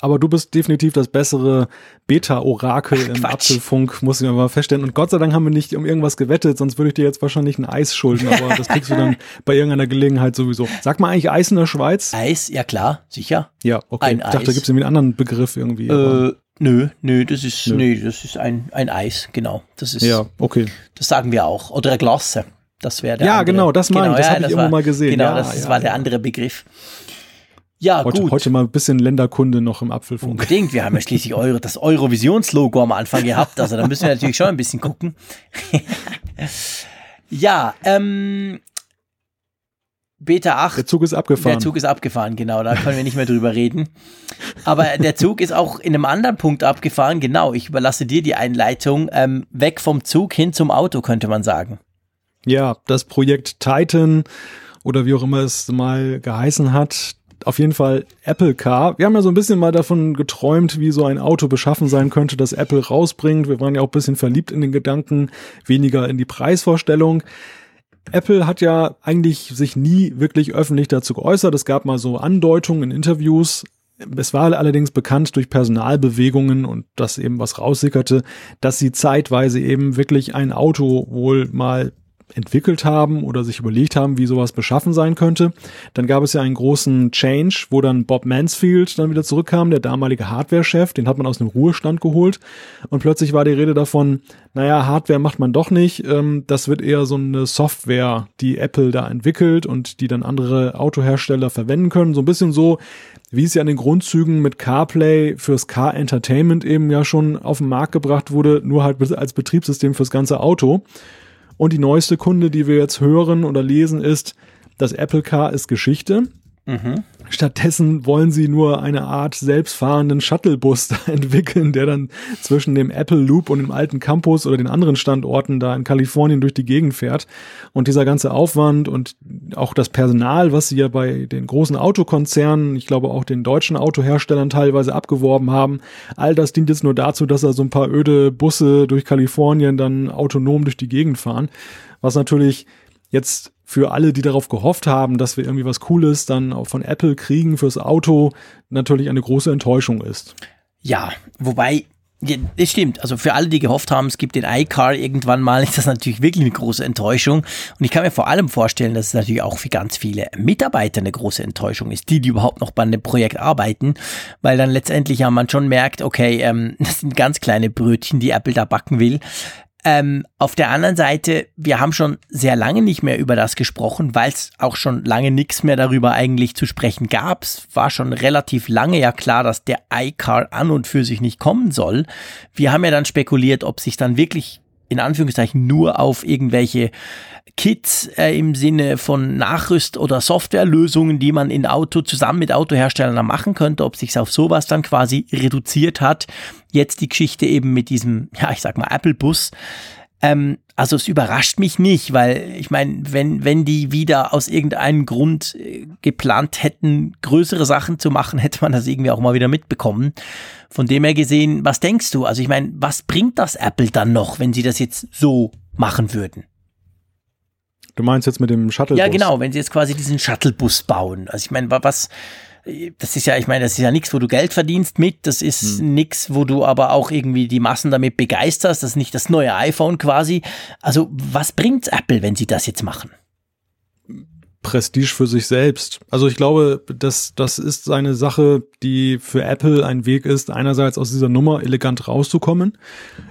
Aber du bist definitiv das bessere Beta-Orakel im Apfelfunk, muss ich mir mal feststellen. Und Gott sei Dank haben wir nicht um irgendwas gewettet, sonst würde ich dir jetzt wahrscheinlich ein Eis schulden, aber das kriegst du dann bei irgendeiner Gelegenheit sowieso. Sag mal eigentlich Eis in der Schweiz? Eis, ja klar, sicher. Ja, okay. Ein ich dachte, Eis. da gibt es irgendwie einen anderen Begriff irgendwie. Äh, nö, nö, das ist, nö. nö. das ist ein, ein Eis, genau. Das ist, ja, okay. Das sagen wir auch. Oder eine Glasse. Das wäre der Ja, andere. genau, das meine genau, ich. Das ja, habe ich irgendwo mal gesehen. Genau, ja, das ja, war der andere Begriff. Ja, heute, gut. Heute mal ein bisschen Länderkunde noch im Apfelfunk. Unbedingt. Wir haben ja schließlich Euro, das Eurovisionslogo am Anfang gehabt. Also da müssen wir natürlich schon ein bisschen gucken. ja, ähm, Beta 8. Der Zug ist abgefahren. Der Zug ist abgefahren, genau. Da können wir nicht mehr drüber reden. Aber der Zug ist auch in einem anderen Punkt abgefahren. Genau. Ich überlasse dir die Einleitung. Ähm, weg vom Zug hin zum Auto, könnte man sagen. Ja, das Projekt Titan oder wie auch immer es mal geheißen hat, auf jeden Fall Apple Car. Wir haben ja so ein bisschen mal davon geträumt, wie so ein Auto beschaffen sein könnte, das Apple rausbringt. Wir waren ja auch ein bisschen verliebt in den Gedanken, weniger in die Preisvorstellung. Apple hat ja eigentlich sich nie wirklich öffentlich dazu geäußert. Es gab mal so Andeutungen in Interviews. Es war allerdings bekannt durch Personalbewegungen und das eben was raussickerte, dass sie zeitweise eben wirklich ein Auto wohl mal entwickelt haben oder sich überlegt haben, wie sowas beschaffen sein könnte. Dann gab es ja einen großen Change, wo dann Bob Mansfield dann wieder zurückkam, der damalige Hardware-Chef, den hat man aus dem Ruhestand geholt und plötzlich war die Rede davon, naja, Hardware macht man doch nicht, ähm, das wird eher so eine Software, die Apple da entwickelt und die dann andere Autohersteller verwenden können. So ein bisschen so, wie es ja in den Grundzügen mit CarPlay fürs Car Entertainment eben ja schon auf den Markt gebracht wurde, nur halt als Betriebssystem fürs ganze Auto. Und die neueste Kunde, die wir jetzt hören oder lesen, ist, das Apple Car ist Geschichte. Mhm. Stattdessen wollen sie nur eine Art selbstfahrenden Shuttlebus entwickeln, der dann zwischen dem Apple Loop und dem alten Campus oder den anderen Standorten da in Kalifornien durch die Gegend fährt. Und dieser ganze Aufwand und auch das Personal, was sie ja bei den großen Autokonzernen, ich glaube auch den deutschen Autoherstellern teilweise abgeworben haben, all das dient jetzt nur dazu, dass da so ein paar öde Busse durch Kalifornien dann autonom durch die Gegend fahren. Was natürlich jetzt für alle, die darauf gehofft haben, dass wir irgendwie was Cooles dann von Apple kriegen fürs Auto, natürlich eine große Enttäuschung ist. Ja, wobei ja, das stimmt. Also für alle, die gehofft haben, es gibt den iCar irgendwann mal, ist das natürlich wirklich eine große Enttäuschung. Und ich kann mir vor allem vorstellen, dass es natürlich auch für ganz viele Mitarbeiter eine große Enttäuschung ist, die, die überhaupt noch bei einem Projekt arbeiten, weil dann letztendlich ja man schon merkt, okay, ähm, das sind ganz kleine Brötchen, die Apple da backen will. Ähm, auf der anderen Seite, wir haben schon sehr lange nicht mehr über das gesprochen, weil es auch schon lange nichts mehr darüber eigentlich zu sprechen gab. Es war schon relativ lange ja klar, dass der iCar an und für sich nicht kommen soll. Wir haben ja dann spekuliert, ob sich dann wirklich in Anführungszeichen nur auf irgendwelche Kits äh, im Sinne von Nachrüst- oder Softwarelösungen, die man in Auto zusammen mit Autoherstellern machen könnte, ob sich auf sowas dann quasi reduziert hat. Jetzt die Geschichte eben mit diesem, ja, ich sag mal, Apple-Bus. Ähm, also es überrascht mich nicht, weil ich meine, wenn, wenn die wieder aus irgendeinem Grund äh, geplant hätten, größere Sachen zu machen, hätte man das irgendwie auch mal wieder mitbekommen. Von dem her gesehen, was denkst du? Also ich meine, was bringt das Apple dann noch, wenn sie das jetzt so machen würden? Du meinst jetzt mit dem Shuttlebus? Ja, genau, wenn sie jetzt quasi diesen Shuttlebus bauen. Also ich meine, was, das ist ja, ich meine, das ist ja nichts, wo du Geld verdienst mit, das ist hm. nichts, wo du aber auch irgendwie die Massen damit begeisterst, das ist nicht das neue iPhone quasi. Also was bringt Apple, wenn sie das jetzt machen? Prestige für sich selbst. Also ich glaube, das, das ist eine Sache, die für Apple ein Weg ist, einerseits aus dieser Nummer elegant rauszukommen.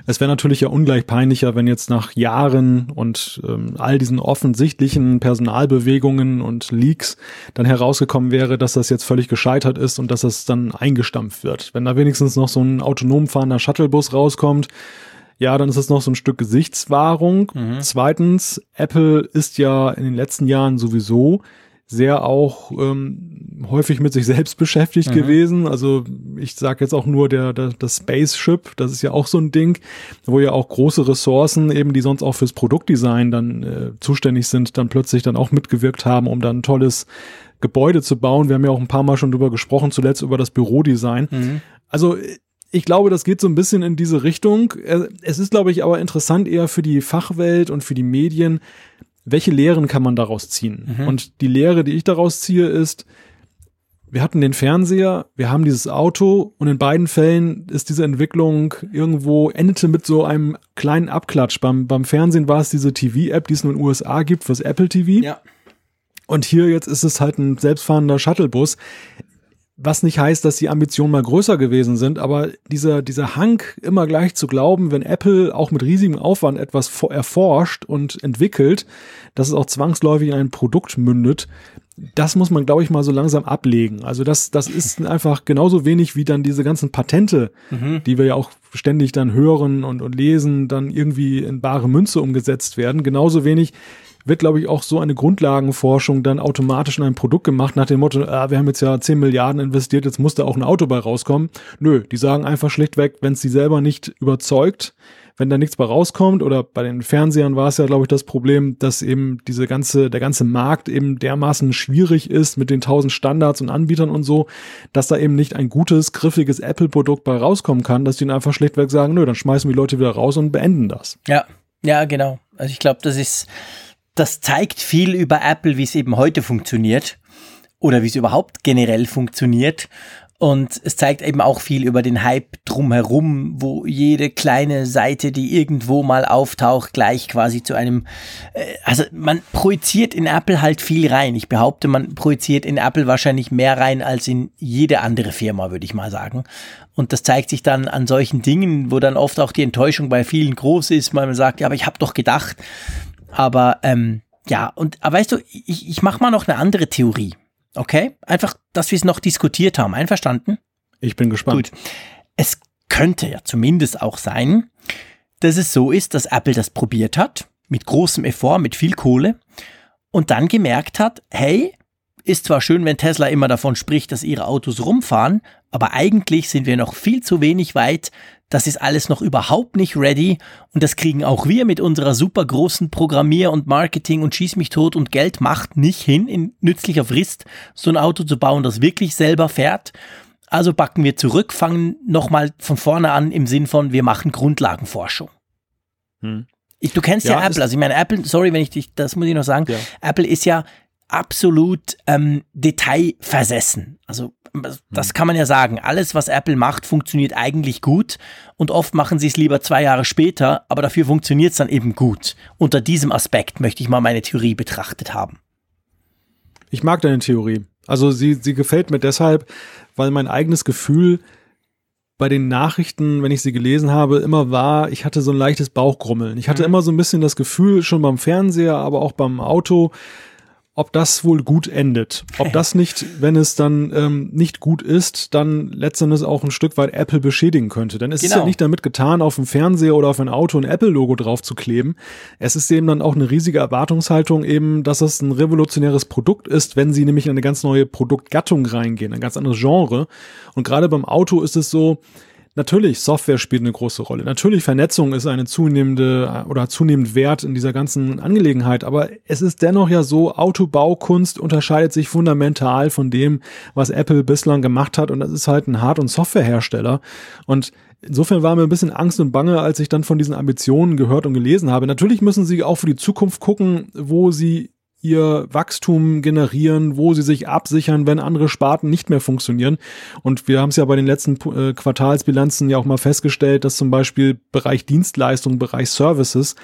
Es wäre natürlich ja ungleich peinlicher, wenn jetzt nach Jahren und ähm, all diesen offensichtlichen Personalbewegungen und Leaks dann herausgekommen wäre, dass das jetzt völlig gescheitert ist und dass das dann eingestampft wird. Wenn da wenigstens noch so ein autonom fahrender Shuttlebus rauskommt, ja, dann ist es noch so ein Stück Gesichtswahrung. Mhm. Zweitens, Apple ist ja in den letzten Jahren sowieso sehr auch ähm, häufig mit sich selbst beschäftigt mhm. gewesen. Also ich sage jetzt auch nur der, der das Spaceship, das ist ja auch so ein Ding, wo ja auch große Ressourcen eben, die sonst auch fürs Produktdesign dann äh, zuständig sind, dann plötzlich dann auch mitgewirkt haben, um dann ein tolles Gebäude zu bauen. Wir haben ja auch ein paar Mal schon drüber gesprochen, zuletzt über das Bürodesign. Mhm. Also ich glaube, das geht so ein bisschen in diese Richtung. Äh, es ist, glaube ich, aber interessant eher für die Fachwelt und für die Medien, welche Lehren kann man daraus ziehen? Mhm. Und die Lehre, die ich daraus ziehe, ist, wir hatten den Fernseher, wir haben dieses Auto und in beiden Fällen ist diese Entwicklung irgendwo endete mit so einem kleinen Abklatsch. Beim, beim Fernsehen war es diese TV-App, die es nur in den USA gibt, fürs Apple TV. Ja. Und hier jetzt ist es halt ein selbstfahrender Shuttlebus. Was nicht heißt, dass die Ambitionen mal größer gewesen sind, aber dieser, dieser Hang, immer gleich zu glauben, wenn Apple auch mit riesigem Aufwand etwas erforscht und entwickelt, dass es auch zwangsläufig in ein Produkt mündet, das muss man, glaube ich, mal so langsam ablegen. Also das, das ist einfach genauso wenig wie dann diese ganzen Patente, mhm. die wir ja auch ständig dann hören und, und lesen, dann irgendwie in bare Münze umgesetzt werden. Genauso wenig wird, glaube ich, auch so eine Grundlagenforschung dann automatisch in ein Produkt gemacht, nach dem Motto, ah, wir haben jetzt ja 10 Milliarden investiert, jetzt muss da auch ein Auto bei rauskommen. Nö, die sagen einfach schlichtweg, wenn es sie selber nicht überzeugt, wenn da nichts bei rauskommt oder bei den Fernsehern war es ja, glaube ich, das Problem, dass eben diese ganze, der ganze Markt eben dermaßen schwierig ist mit den tausend Standards und Anbietern und so, dass da eben nicht ein gutes, griffiges Apple-Produkt bei rauskommen kann, dass die dann einfach schlichtweg sagen, nö, dann schmeißen die Leute wieder raus und beenden das. Ja, ja, genau. Also ich glaube, das ist, das zeigt viel über Apple, wie es eben heute funktioniert oder wie es überhaupt generell funktioniert. Und es zeigt eben auch viel über den Hype drumherum, wo jede kleine Seite, die irgendwo mal auftaucht, gleich quasi zu einem, äh, also man projiziert in Apple halt viel rein. Ich behaupte, man projiziert in Apple wahrscheinlich mehr rein als in jede andere Firma, würde ich mal sagen. Und das zeigt sich dann an solchen Dingen, wo dann oft auch die Enttäuschung bei vielen groß ist, weil man sagt, ja, aber ich habe doch gedacht. Aber ähm, ja, und aber weißt du, ich, ich mache mal noch eine andere Theorie. Okay? Einfach, dass wir es noch diskutiert haben. Einverstanden? Ich bin gespannt. Gut. Es könnte ja zumindest auch sein, dass es so ist, dass Apple das probiert hat, mit großem Effort, mit viel Kohle, und dann gemerkt hat, hey, ist zwar schön, wenn Tesla immer davon spricht, dass ihre Autos rumfahren, aber eigentlich sind wir noch viel zu wenig weit, das ist alles noch überhaupt nicht ready und das kriegen auch wir mit unserer super großen Programmier- und Marketing- und Schieß mich tot und Geld macht nicht hin, in nützlicher Frist so ein Auto zu bauen, das wirklich selber fährt. Also backen wir zurück, fangen nochmal von vorne an im Sinn von, wir machen Grundlagenforschung. Hm. Ich, du kennst ja, ja Apple, also ich meine Apple, sorry, wenn ich dich, das muss ich noch sagen, ja. Apple ist ja absolut ähm, detailversessen. Also das kann man ja sagen. Alles, was Apple macht, funktioniert eigentlich gut und oft machen sie es lieber zwei Jahre später, aber dafür funktioniert es dann eben gut. Unter diesem Aspekt möchte ich mal meine Theorie betrachtet haben. Ich mag deine Theorie. Also sie, sie gefällt mir deshalb, weil mein eigenes Gefühl bei den Nachrichten, wenn ich sie gelesen habe, immer war, ich hatte so ein leichtes Bauchgrummeln. Ich hatte mhm. immer so ein bisschen das Gefühl, schon beim Fernseher, aber auch beim Auto, ob das wohl gut endet. Ob das nicht, wenn es dann ähm, nicht gut ist, dann letztendlich auch ein Stück weit Apple beschädigen könnte. Denn es genau. ist ja genau. nicht damit getan, auf dem Fernseher oder auf ein Auto ein Apple-Logo drauf zu kleben. Es ist eben dann auch eine riesige Erwartungshaltung eben, dass es ein revolutionäres Produkt ist, wenn sie nämlich in eine ganz neue Produktgattung reingehen, ein ganz anderes Genre. Und gerade beim Auto ist es so, Natürlich, Software spielt eine große Rolle. Natürlich, Vernetzung ist eine zunehmende oder zunehmend Wert in dieser ganzen Angelegenheit. Aber es ist dennoch ja so, Autobaukunst unterscheidet sich fundamental von dem, was Apple bislang gemacht hat. Und das ist halt ein Hard- und Softwarehersteller. Und Insofern war mir ein bisschen Angst und Bange, als ich dann von diesen Ambitionen gehört und gelesen habe. Natürlich müssen sie auch für die Zukunft gucken, wo sie ihr Wachstum generieren, wo sie sich absichern, wenn andere Sparten nicht mehr funktionieren. Und wir haben es ja bei den letzten äh, Quartalsbilanzen ja auch mal festgestellt, dass zum Beispiel Bereich Dienstleistung, Bereich Services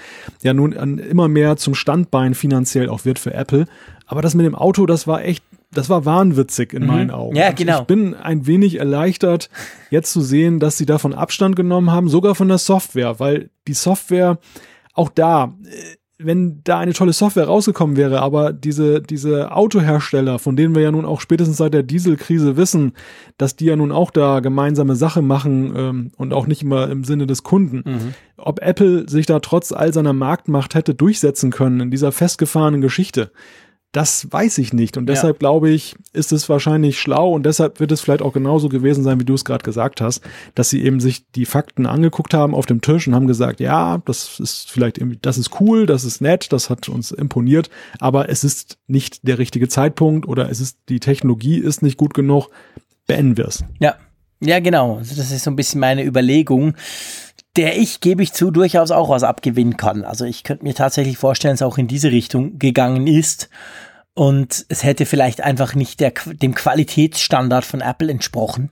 ja nun an immer mehr zum Standbein finanziell auch wird für Apple. Aber das mit dem Auto, das war echt das war wahnwitzig in mhm. meinen Augen. Ja, genau. Ich bin ein wenig erleichtert, jetzt zu sehen, dass sie davon Abstand genommen haben, sogar von der Software, weil die Software auch da, äh, wenn da eine tolle Software rausgekommen wäre, aber diese, diese Autohersteller, von denen wir ja nun auch spätestens seit der Dieselkrise wissen, dass die ja nun auch da gemeinsame Sache machen ähm, und auch nicht immer im Sinne des Kunden. Mhm. Ob Apple sich da trotz all seiner Marktmacht hätte durchsetzen können in dieser festgefahrenen Geschichte, das weiß ich nicht. Und deshalb ja. glaube ich, ist es wahrscheinlich schlau und deshalb wird es vielleicht auch genauso gewesen sein, wie du es gerade gesagt hast, dass sie eben sich die Fakten angeguckt haben auf dem Tisch und haben gesagt, ja, das ist vielleicht irgendwie, das ist cool, das ist nett, das hat uns imponiert, aber es ist nicht der richtige Zeitpunkt oder es ist, die Technologie ist nicht gut genug. Beenden wir es. Ja. Ja, genau. Also das ist so ein bisschen meine Überlegung der ich, gebe ich zu, durchaus auch was abgewinnen kann. Also ich könnte mir tatsächlich vorstellen, dass es auch in diese Richtung gegangen ist. Und es hätte vielleicht einfach nicht der, dem Qualitätsstandard von Apple entsprochen.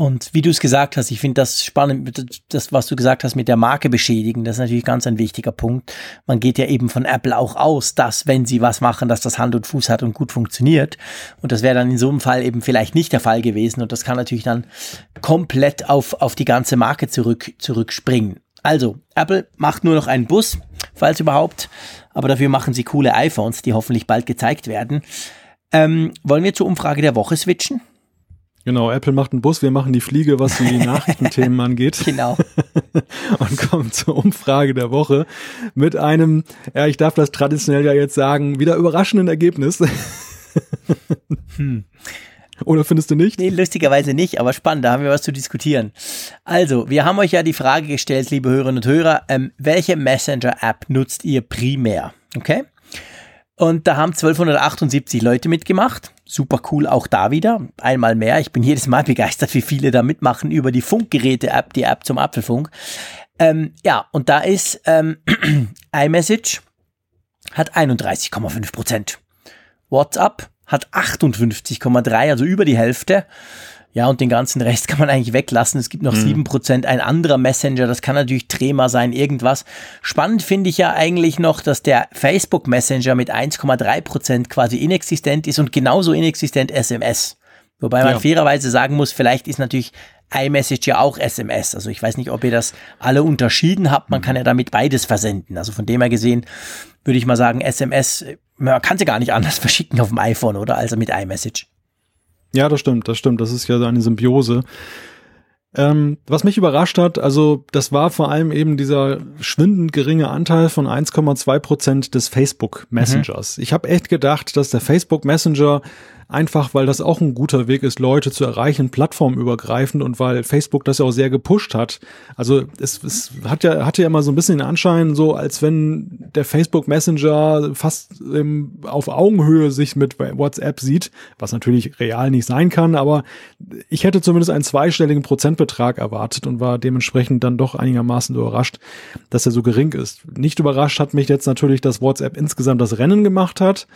Und wie du es gesagt hast, ich finde das spannend, das, was du gesagt hast mit der Marke beschädigen, das ist natürlich ganz ein wichtiger Punkt. Man geht ja eben von Apple auch aus, dass wenn sie was machen, dass das Hand und Fuß hat und gut funktioniert. Und das wäre dann in so einem Fall eben vielleicht nicht der Fall gewesen. Und das kann natürlich dann komplett auf, auf die ganze Marke zurück, zurückspringen. Also, Apple macht nur noch einen Bus, falls überhaupt. Aber dafür machen sie coole iPhones, die hoffentlich bald gezeigt werden. Ähm, wollen wir zur Umfrage der Woche switchen? Genau, Apple macht einen Bus, wir machen die Fliege, was die Nachrichtenthemen angeht. Genau. Und kommen zur Umfrage der Woche mit einem, ja, ich darf das traditionell ja jetzt sagen, wieder überraschenden Ergebnis. Hm. Oder findest du nicht? Nee, lustigerweise nicht, aber spannend, da haben wir was zu diskutieren. Also, wir haben euch ja die Frage gestellt, liebe Hörerinnen und Hörer, ähm, welche Messenger-App nutzt ihr primär? Okay? Und da haben 1278 Leute mitgemacht. Super cool, auch da wieder. Einmal mehr. Ich bin jedes Mal begeistert, wie viele da mitmachen über die Funkgeräte-App, die App zum Apfelfunk. Ähm, ja, und da ist ähm, iMessage hat 31,5 Prozent. WhatsApp hat 58,3, also über die Hälfte. Ja, und den ganzen Rest kann man eigentlich weglassen. Es gibt noch sieben mhm. Prozent. Ein anderer Messenger, das kann natürlich Trema sein, irgendwas. Spannend finde ich ja eigentlich noch, dass der Facebook Messenger mit 1,3 Prozent quasi inexistent ist und genauso inexistent SMS. Wobei man ja. fairerweise sagen muss, vielleicht ist natürlich iMessage ja auch SMS. Also ich weiß nicht, ob ihr das alle unterschieden habt. Man kann ja damit beides versenden. Also von dem her gesehen würde ich mal sagen, SMS, man kann sie gar nicht anders verschicken auf dem iPhone oder also mit iMessage. Ja, das stimmt, das stimmt. Das ist ja so eine Symbiose. Ähm, was mich überrascht hat, also das war vor allem eben dieser schwindend geringe Anteil von 1,2 Prozent des Facebook Messengers. Mhm. Ich habe echt gedacht, dass der Facebook Messenger einfach weil das auch ein guter Weg ist, Leute zu erreichen, plattformübergreifend und weil Facebook das ja auch sehr gepusht hat. Also es, es hat ja hatte ja immer so ein bisschen den Anschein, so als wenn der Facebook Messenger fast ähm, auf Augenhöhe sich mit WhatsApp sieht, was natürlich real nicht sein kann, aber ich hätte zumindest einen zweistelligen Prozentbetrag erwartet und war dementsprechend dann doch einigermaßen überrascht, dass er so gering ist. Nicht überrascht hat mich jetzt natürlich, dass WhatsApp insgesamt das Rennen gemacht hat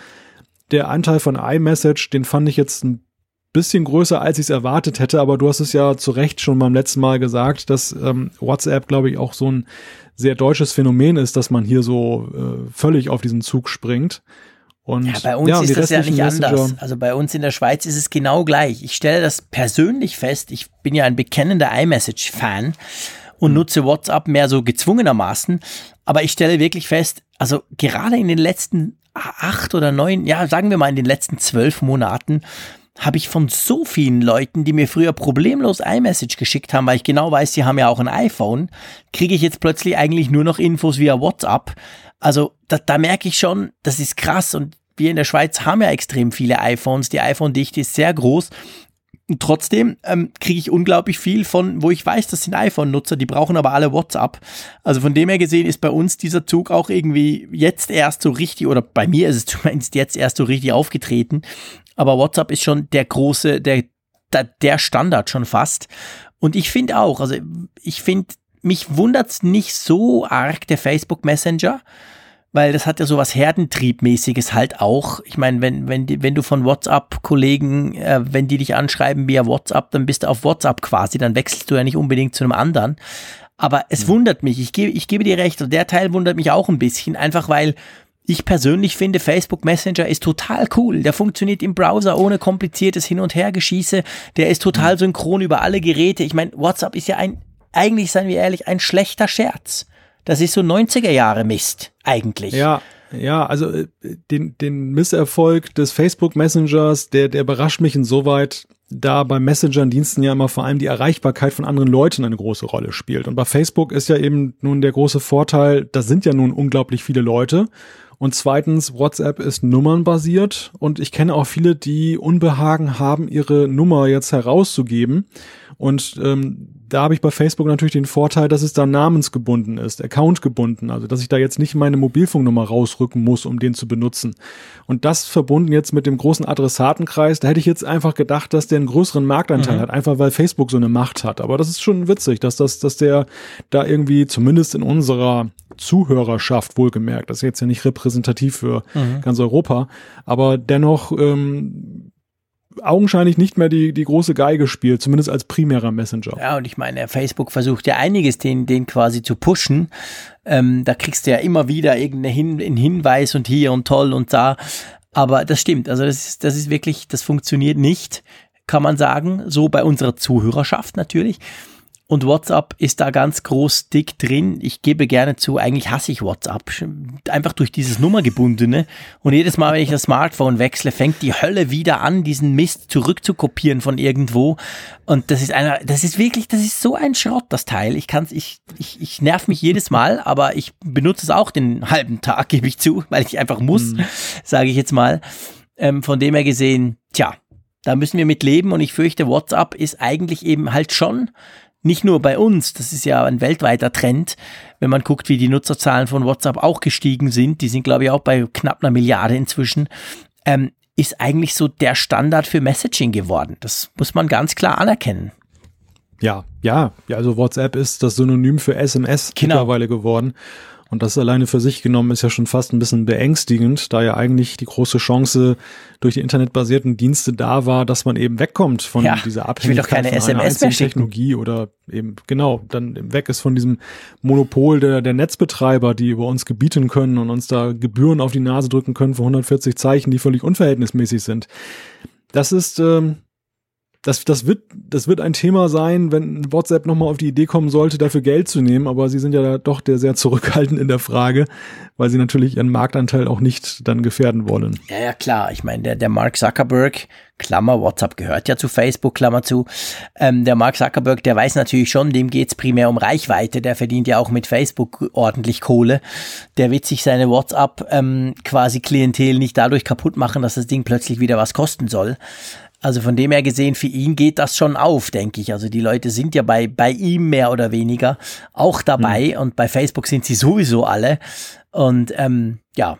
der Anteil von iMessage, den fand ich jetzt ein bisschen größer, als ich es erwartet hätte, aber du hast es ja zu Recht schon beim letzten Mal gesagt, dass ähm, WhatsApp, glaube ich, auch so ein sehr deutsches Phänomen ist, dass man hier so äh, völlig auf diesen Zug springt. Und, ja, bei uns ja, ist das ja nicht Messenger. anders. Also bei uns in der Schweiz ist es genau gleich. Ich stelle das persönlich fest. Ich bin ja ein bekennender iMessage-Fan und hm. nutze WhatsApp mehr so gezwungenermaßen. Aber ich stelle wirklich fest, also gerade in den letzten acht oder neun, ja, sagen wir mal in den letzten zwölf Monaten, habe ich von so vielen Leuten, die mir früher problemlos iMessage geschickt haben, weil ich genau weiß, sie haben ja auch ein iPhone, kriege ich jetzt plötzlich eigentlich nur noch Infos via WhatsApp. Also da, da merke ich schon, das ist krass und wir in der Schweiz haben ja extrem viele iPhones. Die iPhone-Dichte ist sehr groß und trotzdem ähm, kriege ich unglaublich viel von, wo ich weiß, das sind iPhone-Nutzer, die brauchen aber alle WhatsApp. Also von dem her gesehen ist bei uns dieser Zug auch irgendwie jetzt erst so richtig, oder bei mir ist es zumindest jetzt erst so richtig aufgetreten. Aber WhatsApp ist schon der große, der, der, der Standard schon fast. Und ich finde auch, also ich finde, mich wundert's nicht so arg, der Facebook Messenger weil das hat ja so was Herdentriebmäßiges halt auch. Ich meine, wenn, wenn, wenn du von WhatsApp-Kollegen, äh, wenn die dich anschreiben via WhatsApp, dann bist du auf WhatsApp quasi, dann wechselst du ja nicht unbedingt zu einem anderen. Aber es mhm. wundert mich, ich gebe, ich gebe dir recht, und der Teil wundert mich auch ein bisschen, einfach weil ich persönlich finde, Facebook Messenger ist total cool. Der funktioniert im Browser ohne kompliziertes Hin- und Hergeschieße. Der ist total mhm. synchron über alle Geräte. Ich meine, WhatsApp ist ja ein, eigentlich, seien wir ehrlich, ein schlechter Scherz. Das ist so 90er Jahre Mist, eigentlich. Ja, ja, also äh, den, den Misserfolg des Facebook Messengers, der, der überrascht mich insoweit, da bei Messenger-Diensten ja immer vor allem die Erreichbarkeit von anderen Leuten eine große Rolle spielt. Und bei Facebook ist ja eben nun der große Vorteil, da sind ja nun unglaublich viele Leute. Und zweitens, WhatsApp ist nummernbasiert und ich kenne auch viele, die Unbehagen haben, ihre Nummer jetzt herauszugeben. Und ähm, da habe ich bei Facebook natürlich den Vorteil, dass es da namensgebunden ist, accountgebunden, also dass ich da jetzt nicht meine Mobilfunknummer rausrücken muss, um den zu benutzen. Und das verbunden jetzt mit dem großen Adressatenkreis, da hätte ich jetzt einfach gedacht, dass der einen größeren Marktanteil mhm. hat, einfach weil Facebook so eine Macht hat. Aber das ist schon witzig, dass das, dass der da irgendwie zumindest in unserer Zuhörerschaft wohlgemerkt, das ist jetzt ja nicht repräsentativ für mhm. ganz Europa, aber dennoch ähm, augenscheinlich nicht mehr die, die große Geige spielt, zumindest als primärer Messenger. Ja, und ich meine, Facebook versucht ja einiges, den, den quasi zu pushen. Ähm, da kriegst du ja immer wieder irgendeinen Hin Hinweis und hier und toll und da. Aber das stimmt, also das ist, das ist wirklich, das funktioniert nicht, kann man sagen, so bei unserer Zuhörerschaft natürlich. Und WhatsApp ist da ganz groß dick drin. Ich gebe gerne zu, eigentlich hasse ich WhatsApp. Einfach durch dieses Nummergebundene. Und jedes Mal, wenn ich das Smartphone wechsle, fängt die Hölle wieder an, diesen Mist zurückzukopieren von irgendwo. Und das ist einer, das ist wirklich, das ist so ein Schrott, das Teil. Ich kann's, ich, ich, ich nerv mich jedes Mal, aber ich benutze es auch den halben Tag, gebe ich zu, weil ich einfach muss, mhm. sage ich jetzt mal. Ähm, von dem her gesehen, tja, da müssen wir mit leben und ich fürchte, WhatsApp ist eigentlich eben halt schon nicht nur bei uns, das ist ja ein weltweiter Trend, wenn man guckt, wie die Nutzerzahlen von WhatsApp auch gestiegen sind, die sind glaube ich auch bei knapp einer Milliarde inzwischen, ähm, ist eigentlich so der Standard für Messaging geworden. Das muss man ganz klar anerkennen. Ja, ja, ja, also WhatsApp ist das Synonym für SMS genau. mittlerweile geworden. Und das alleine für sich genommen ist ja schon fast ein bisschen beängstigend, da ja eigentlich die große Chance durch die internetbasierten Dienste da war, dass man eben wegkommt von ja, dieser Abhängigkeit von SMS einer Technologie oder eben genau dann weg ist von diesem Monopol der, der Netzbetreiber, die über uns gebieten können und uns da Gebühren auf die Nase drücken können für 140 Zeichen, die völlig unverhältnismäßig sind. Das ist ähm, das, das, wird, das wird ein Thema sein, wenn WhatsApp nochmal auf die Idee kommen sollte, dafür Geld zu nehmen. Aber sie sind ja doch der sehr zurückhaltend in der Frage, weil sie natürlich ihren Marktanteil auch nicht dann gefährden wollen. Ja, ja, klar. Ich meine, der, der Mark Zuckerberg, Klammer, WhatsApp gehört ja zu Facebook, Klammer zu. Ähm, der Mark Zuckerberg, der weiß natürlich schon, dem geht's primär um Reichweite. Der verdient ja auch mit Facebook ordentlich Kohle. Der wird sich seine WhatsApp ähm, quasi Klientel nicht dadurch kaputt machen, dass das Ding plötzlich wieder was kosten soll. Also von dem her gesehen, für ihn geht das schon auf, denke ich. Also die Leute sind ja bei, bei ihm mehr oder weniger auch dabei mhm. und bei Facebook sind sie sowieso alle. Und ähm, ja,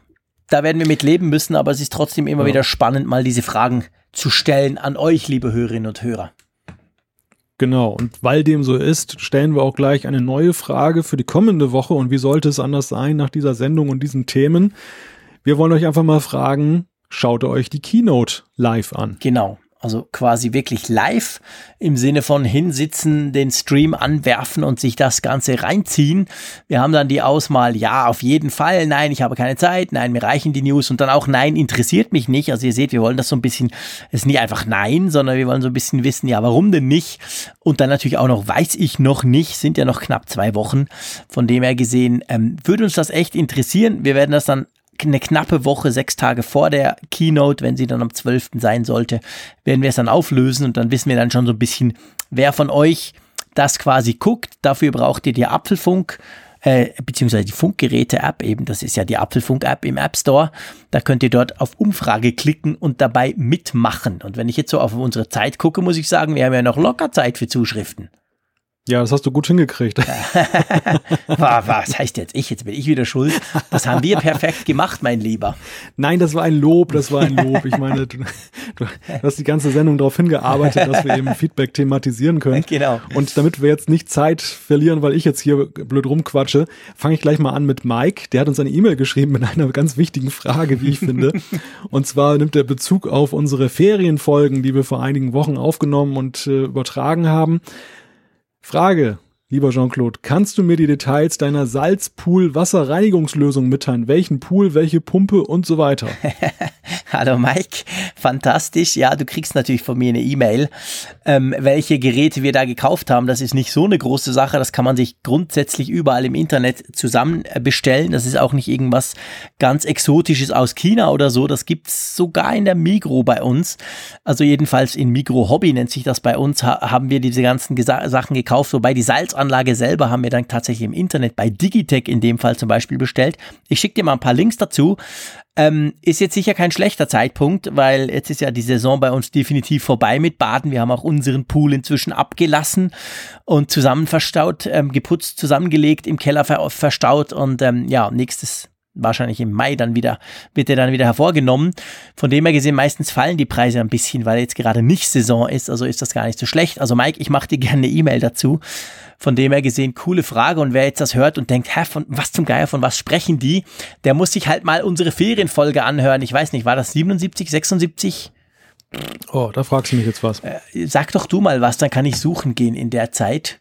da werden wir mit leben müssen, aber es ist trotzdem immer ja. wieder spannend, mal diese Fragen zu stellen an euch, liebe Hörerinnen und Hörer. Genau, und weil dem so ist, stellen wir auch gleich eine neue Frage für die kommende Woche. Und wie sollte es anders sein nach dieser Sendung und diesen Themen? Wir wollen euch einfach mal fragen, schaut euch die Keynote live an. Genau. Also quasi wirklich live im Sinne von hinsitzen, den Stream anwerfen und sich das Ganze reinziehen. Wir haben dann die Auswahl, ja, auf jeden Fall, nein, ich habe keine Zeit, nein, mir reichen die News und dann auch nein, interessiert mich nicht. Also ihr seht, wir wollen das so ein bisschen, es ist nicht einfach nein, sondern wir wollen so ein bisschen wissen, ja, warum denn nicht? Und dann natürlich auch noch, weiß ich noch nicht, sind ja noch knapp zwei Wochen. Von dem her gesehen, ähm, würde uns das echt interessieren. Wir werden das dann eine knappe Woche, sechs Tage vor der Keynote, wenn sie dann am 12. sein sollte, werden wir es dann auflösen und dann wissen wir dann schon so ein bisschen, wer von euch das quasi guckt. Dafür braucht ihr die Apfelfunk äh, beziehungsweise die Funkgeräte-App eben, das ist ja die Apfelfunk-App im App Store. Da könnt ihr dort auf Umfrage klicken und dabei mitmachen. Und wenn ich jetzt so auf unsere Zeit gucke, muss ich sagen, wir haben ja noch locker Zeit für Zuschriften. Ja, das hast du gut hingekriegt. Was heißt jetzt ich? Jetzt bin ich wieder schuld. Das haben wir perfekt gemacht, mein Lieber. Nein, das war ein Lob, das war ein Lob. Ich meine, du, du hast die ganze Sendung darauf hingearbeitet, dass wir eben Feedback thematisieren können. Genau. Und damit wir jetzt nicht Zeit verlieren, weil ich jetzt hier blöd rumquatsche, fange ich gleich mal an mit Mike. Der hat uns eine E-Mail geschrieben mit einer ganz wichtigen Frage, wie ich finde. Und zwar nimmt er Bezug auf unsere Ferienfolgen, die wir vor einigen Wochen aufgenommen und äh, übertragen haben. Frage, lieber Jean-Claude, kannst du mir die Details deiner Salzpool-Wasserreinigungslösung mitteilen? Welchen Pool, welche Pumpe und so weiter? Hallo Mike, fantastisch. Ja, du kriegst natürlich von mir eine E-Mail, ähm, welche Geräte wir da gekauft haben. Das ist nicht so eine große Sache. Das kann man sich grundsätzlich überall im Internet zusammen äh, bestellen. Das ist auch nicht irgendwas ganz Exotisches aus China oder so. Das gibt's sogar in der Migro bei uns. Also jedenfalls in Migro Hobby nennt sich das bei uns. Ha haben wir diese ganzen Gesa Sachen gekauft. Wobei die Salzanlage selber haben wir dann tatsächlich im Internet bei Digitech in dem Fall zum Beispiel bestellt. Ich schicke dir mal ein paar Links dazu. Ähm, ist jetzt sicher kein schlechter Zeitpunkt, weil jetzt ist ja die Saison bei uns definitiv vorbei mit Baden. Wir haben auch unseren Pool inzwischen abgelassen und zusammen verstaut, ähm, geputzt, zusammengelegt, im Keller ver verstaut und ähm, ja, nächstes wahrscheinlich im Mai dann wieder, wird er dann wieder hervorgenommen. Von dem her gesehen, meistens fallen die Preise ein bisschen, weil jetzt gerade nicht Saison ist, also ist das gar nicht so schlecht. Also Mike, ich mache dir gerne eine E-Mail dazu. Von dem her gesehen, coole Frage. Und wer jetzt das hört und denkt, hä, von was zum Geier, von was sprechen die, der muss sich halt mal unsere Ferienfolge anhören. Ich weiß nicht, war das 77, 76? Oh, da fragst du mich jetzt was. Äh, sag doch du mal was, dann kann ich suchen gehen in der Zeit.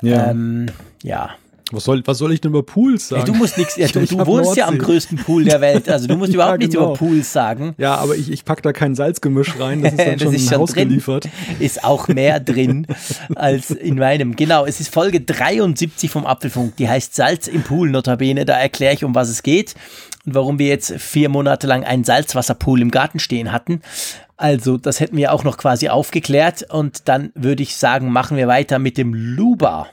Ja. Ähm, ja. Was soll, was soll ich denn über Pools sagen? Ja, du musst nichts, ja, du, du wohnst Nordsee. ja am größten Pool der Welt, also du musst Ja, überhaupt nichts genau. über Pools sagen. Ja, aber ich, ich pack da kein Salzgemisch rein, das ist dann Das schon, ist schon ausgeliefert. Ist auch mehr drin als in meinem. Genau, es ist Folge 73 vom Apfelfunk. Die heißt Salz im Pool, notabene. Da erkläre ich, um was es geht und warum wir jetzt vier Monate lang einen Salzwasserpool im Garten stehen hatten. Also, das hätten wir auch noch quasi aufgeklärt. Und dann würde ich sagen, machen wir weiter mit dem Luba.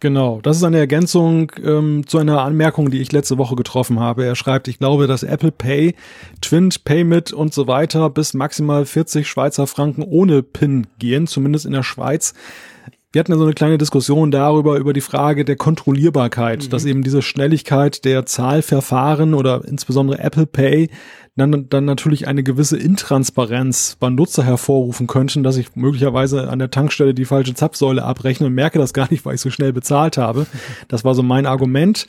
Genau, das ist eine Ergänzung ähm, zu einer Anmerkung, die ich letzte Woche getroffen habe. Er schreibt, ich glaube, dass Apple Pay, Twint, Paymit und so weiter bis maximal 40 Schweizer Franken ohne PIN gehen, zumindest in der Schweiz. Wir hatten ja so eine kleine Diskussion darüber, über die Frage der Kontrollierbarkeit, dass eben diese Schnelligkeit der Zahlverfahren oder insbesondere Apple Pay dann, dann natürlich eine gewisse Intransparenz beim Nutzer hervorrufen könnten, dass ich möglicherweise an der Tankstelle die falsche Zapfsäule abrechne und merke das gar nicht, weil ich so schnell bezahlt habe. Das war so mein Argument.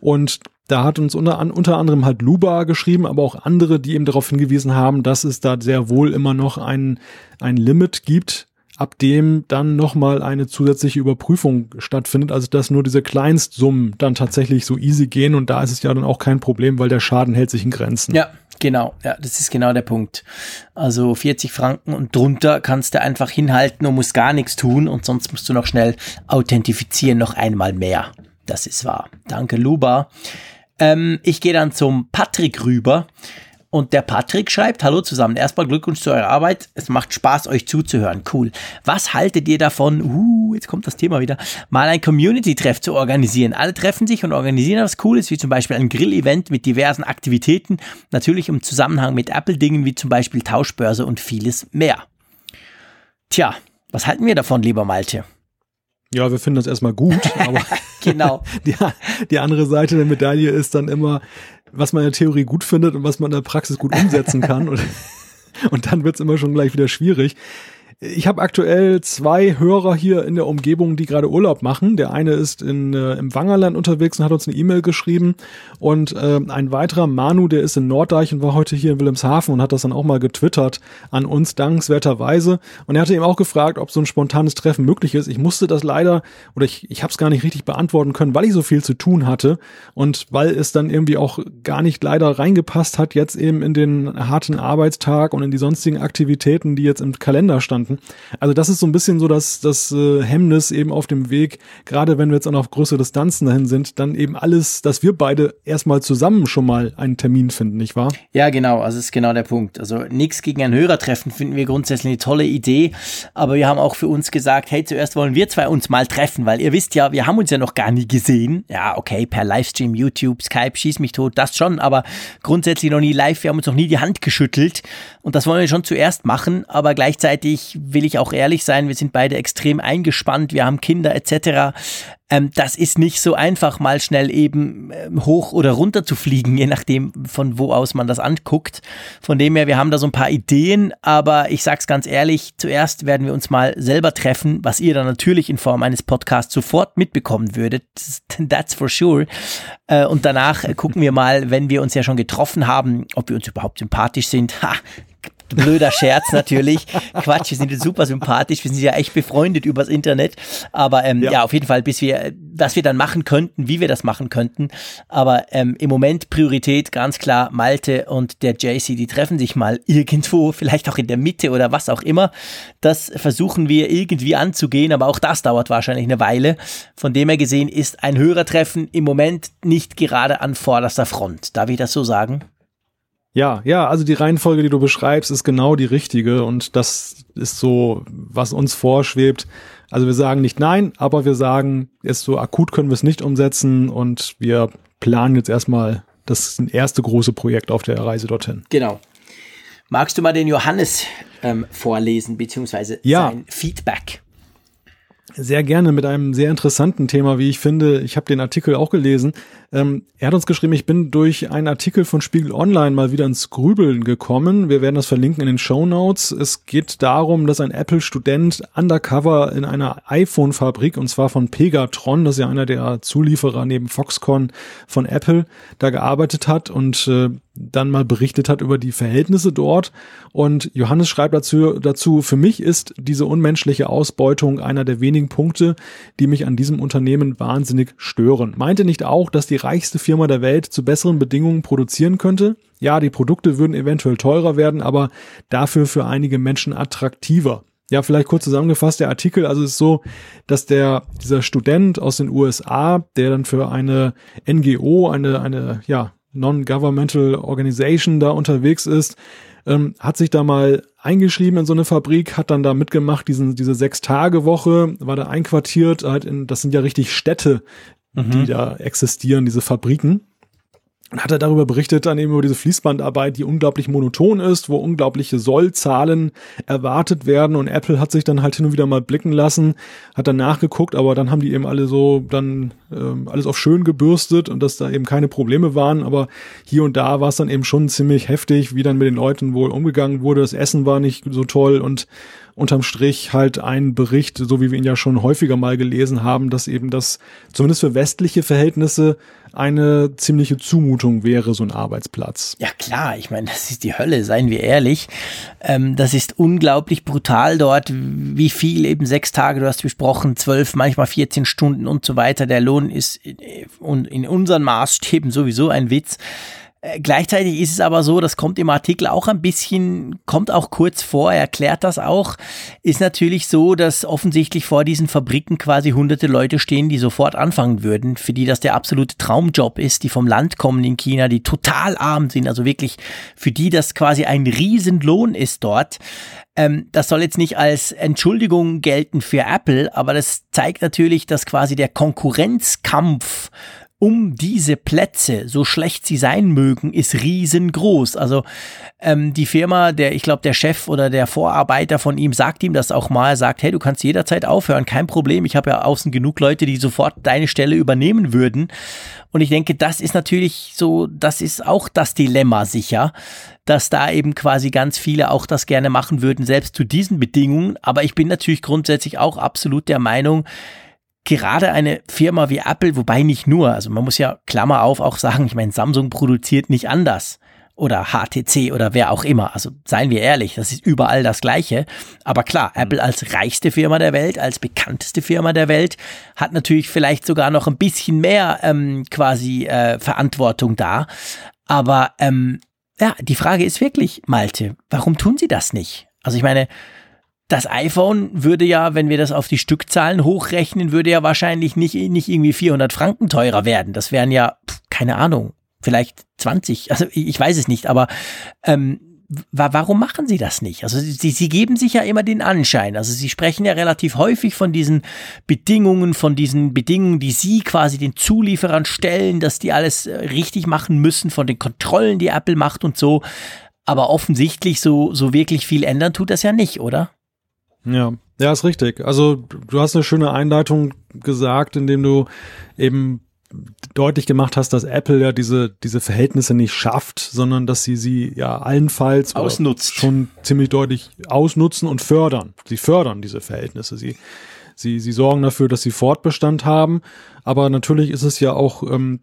Und da hat uns unter, unter anderem halt Luba geschrieben, aber auch andere, die eben darauf hingewiesen haben, dass es da sehr wohl immer noch ein, ein Limit gibt, ab dem dann nochmal eine zusätzliche Überprüfung stattfindet, also dass nur diese Kleinstsummen dann tatsächlich so easy gehen und da ist es ja dann auch kein Problem, weil der Schaden hält sich in Grenzen. Ja, genau. Ja, das ist genau der Punkt. Also 40 Franken und drunter kannst du einfach hinhalten und musst gar nichts tun und sonst musst du noch schnell authentifizieren, noch einmal mehr. Das ist wahr. Danke, Luba. Ähm, ich gehe dann zum Patrick rüber. Und der Patrick schreibt, hallo zusammen, erstmal Glückwunsch zu eurer Arbeit. Es macht Spaß, euch zuzuhören. Cool. Was haltet ihr davon, uh, jetzt kommt das Thema wieder, mal ein Community-Treff zu organisieren? Alle treffen sich und organisieren was Cooles, wie zum Beispiel ein Grill-Event mit diversen Aktivitäten, natürlich im Zusammenhang mit Apple-Dingen wie zum Beispiel Tauschbörse und vieles mehr. Tja, was halten wir davon, lieber Malte? Ja, wir finden das erstmal gut, aber Genau. die, die andere Seite der Medaille ist dann immer, was man in der Theorie gut findet und was man in der Praxis gut umsetzen kann. Und, und dann wird's immer schon gleich wieder schwierig. Ich habe aktuell zwei Hörer hier in der Umgebung, die gerade Urlaub machen. Der eine ist in, äh, im Wangerland unterwegs und hat uns eine E-Mail geschrieben. Und äh, ein weiterer, Manu, der ist in Norddeich und war heute hier in Wilhelmshaven und hat das dann auch mal getwittert an uns, dankenswerterweise. Und er hatte eben auch gefragt, ob so ein spontanes Treffen möglich ist. Ich musste das leider, oder ich, ich habe es gar nicht richtig beantworten können, weil ich so viel zu tun hatte und weil es dann irgendwie auch gar nicht leider reingepasst hat, jetzt eben in den harten Arbeitstag und in die sonstigen Aktivitäten, die jetzt im Kalender standen. Also das ist so ein bisschen so das, das äh, Hemmnis eben auf dem Weg, gerade wenn wir jetzt auch noch auf größere Distanzen dahin sind, dann eben alles, dass wir beide erstmal zusammen schon mal einen Termin finden, nicht wahr? Ja, genau, also das ist genau der Punkt. Also nichts gegen ein Hörertreffen finden wir grundsätzlich eine tolle Idee, aber wir haben auch für uns gesagt, hey, zuerst wollen wir zwei uns mal treffen, weil ihr wisst ja, wir haben uns ja noch gar nie gesehen. Ja, okay, per Livestream, YouTube, Skype, schieß mich tot, das schon, aber grundsätzlich noch nie live, wir haben uns noch nie die Hand geschüttelt. Und das wollen wir schon zuerst machen, aber gleichzeitig will ich auch ehrlich sein, wir sind beide extrem eingespannt, wir haben Kinder etc. Ähm, das ist nicht so einfach, mal schnell eben ähm, hoch oder runter zu fliegen, je nachdem, von wo aus man das anguckt. Von dem her, wir haben da so ein paar Ideen, aber ich sag's ganz ehrlich, zuerst werden wir uns mal selber treffen, was ihr dann natürlich in Form eines Podcasts sofort mitbekommen würdet. That's for sure. Äh, und danach gucken wir mal, wenn wir uns ja schon getroffen haben, ob wir uns überhaupt sympathisch sind. Ha, blöder Scherz natürlich. Quatsch, wir sind jetzt super sympathisch, wir sind ja echt befreundet übers Internet. Aber ähm, ja. Ja. auf jeden Fall, bis wir, was wir dann machen könnten, wie wir das machen könnten. Aber ähm, im Moment Priorität ganz klar, Malte und der JC, die treffen sich mal irgendwo, vielleicht auch in der Mitte oder was auch immer. Das versuchen wir irgendwie anzugehen, aber auch das dauert wahrscheinlich eine Weile. Von dem her gesehen ist ein Hörertreffen im Moment nicht gerade an vorderster Front. Darf ich das so sagen? Ja, ja, also die Reihenfolge, die du beschreibst, ist genau die richtige und das ist so, was uns vorschwebt. Also wir sagen nicht nein, aber wir sagen, ist so akut können wir es nicht umsetzen und wir planen jetzt erstmal das erste große Projekt auf der Reise dorthin. Genau. Magst du mal den Johannes ähm, vorlesen, beziehungsweise Ja. sein Feedback? Sehr gerne mit einem sehr interessanten Thema, wie ich finde. Ich habe den Artikel auch gelesen. Ähm, er hat uns geschrieben, ich bin durch einen Artikel von Spiegel Online mal wieder ins Grübeln gekommen. Wir werden das verlinken in den Show Notes. Es geht darum, dass ein Apple-Student undercover in einer iPhone-Fabrik, und zwar von Pegatron, das ist ja einer der Zulieferer neben Foxconn von Apple, da gearbeitet hat und äh, dann mal berichtet hat über die Verhältnisse dort. Und Johannes schreibt dazu, dazu, für mich ist diese unmenschliche Ausbeutung einer der wenigen Punkte, die mich an diesem Unternehmen wahnsinnig stören. Meinte nicht auch, dass die reichste Firma der Welt zu besseren Bedingungen produzieren könnte? Ja, die Produkte würden eventuell teurer werden, aber dafür für einige Menschen attraktiver. Ja, vielleicht kurz zusammengefasst, der Artikel, also ist so, dass der, dieser Student aus den USA, der dann für eine NGO, eine, eine, ja, Non-Governmental Organization da unterwegs ist, ähm, hat sich da mal eingeschrieben in so eine Fabrik, hat dann da mitgemacht, diesen, diese Sechs-Tage-Woche, war da einquartiert, halt in, das sind ja richtig Städte, mhm. die da existieren, diese Fabriken und hat er darüber berichtet, dann eben über diese Fließbandarbeit, die unglaublich monoton ist, wo unglaubliche Sollzahlen erwartet werden. Und Apple hat sich dann halt hin und wieder mal blicken lassen, hat dann nachgeguckt, aber dann haben die eben alle so dann ähm, alles auf schön gebürstet und dass da eben keine Probleme waren, aber hier und da war es dann eben schon ziemlich heftig, wie dann mit den Leuten wohl umgegangen wurde, das Essen war nicht so toll und unterm Strich halt ein Bericht, so wie wir ihn ja schon häufiger mal gelesen haben, dass eben das zumindest für westliche Verhältnisse eine ziemliche Zumutung wäre, so ein Arbeitsplatz. Ja klar, ich meine, das ist die Hölle, seien wir ehrlich. Ähm, das ist unglaublich brutal dort, wie viel eben sechs Tage, du hast besprochen, zwölf, manchmal 14 Stunden und so weiter. Der Lohn ist in unseren Maßstäben sowieso ein Witz. Äh, gleichzeitig ist es aber so, das kommt im Artikel auch ein bisschen, kommt auch kurz vor, er erklärt das auch, ist natürlich so, dass offensichtlich vor diesen Fabriken quasi hunderte Leute stehen, die sofort anfangen würden, für die das der absolute Traumjob ist, die vom Land kommen in China, die total arm sind, also wirklich für die das quasi ein Riesenlohn ist dort. Ähm, das soll jetzt nicht als Entschuldigung gelten für Apple, aber das zeigt natürlich, dass quasi der Konkurrenzkampf um diese Plätze, so schlecht sie sein mögen, ist riesengroß. Also ähm, die Firma, der, ich glaube, der Chef oder der Vorarbeiter von ihm sagt ihm das auch mal, sagt, hey, du kannst jederzeit aufhören, kein Problem. Ich habe ja außen genug Leute, die sofort deine Stelle übernehmen würden. Und ich denke, das ist natürlich so, das ist auch das Dilemma sicher, dass da eben quasi ganz viele auch das gerne machen würden, selbst zu diesen Bedingungen. Aber ich bin natürlich grundsätzlich auch absolut der Meinung, gerade eine Firma wie Apple, wobei nicht nur, also man muss ja Klammer auf auch sagen, ich meine, Samsung produziert nicht anders oder HTC oder wer auch immer. Also seien wir ehrlich, das ist überall das Gleiche. Aber klar, mhm. Apple als reichste Firma der Welt, als bekannteste Firma der Welt, hat natürlich vielleicht sogar noch ein bisschen mehr ähm, quasi äh, Verantwortung da. Aber ähm, ja, die Frage ist wirklich, Malte, warum tun sie das nicht? Also ich meine, das iPhone würde ja, wenn wir das auf die Stückzahlen hochrechnen, würde ja wahrscheinlich nicht, nicht irgendwie 400 Franken teurer werden. Das wären ja, keine Ahnung, vielleicht 20. Also ich weiß es nicht, aber ähm, warum machen sie das nicht? Also sie, sie geben sich ja immer den Anschein. Also sie sprechen ja relativ häufig von diesen Bedingungen, von diesen Bedingungen, die sie quasi den Zulieferern stellen, dass die alles äh, richtig machen müssen, von den Kontrollen, die Apple macht und so. Aber offensichtlich so, so wirklich viel ändern tut das ja nicht, oder? Ja, ja, ist richtig. Also du hast eine schöne Einleitung gesagt, indem du eben deutlich gemacht hast, dass Apple ja diese, diese Verhältnisse nicht schafft, sondern dass sie sie ja allenfalls ausnutzt. schon ziemlich deutlich ausnutzen und fördern. Sie fördern diese Verhältnisse. Sie, sie, sie sorgen dafür, dass sie Fortbestand haben. Aber natürlich ist es ja auch ähm,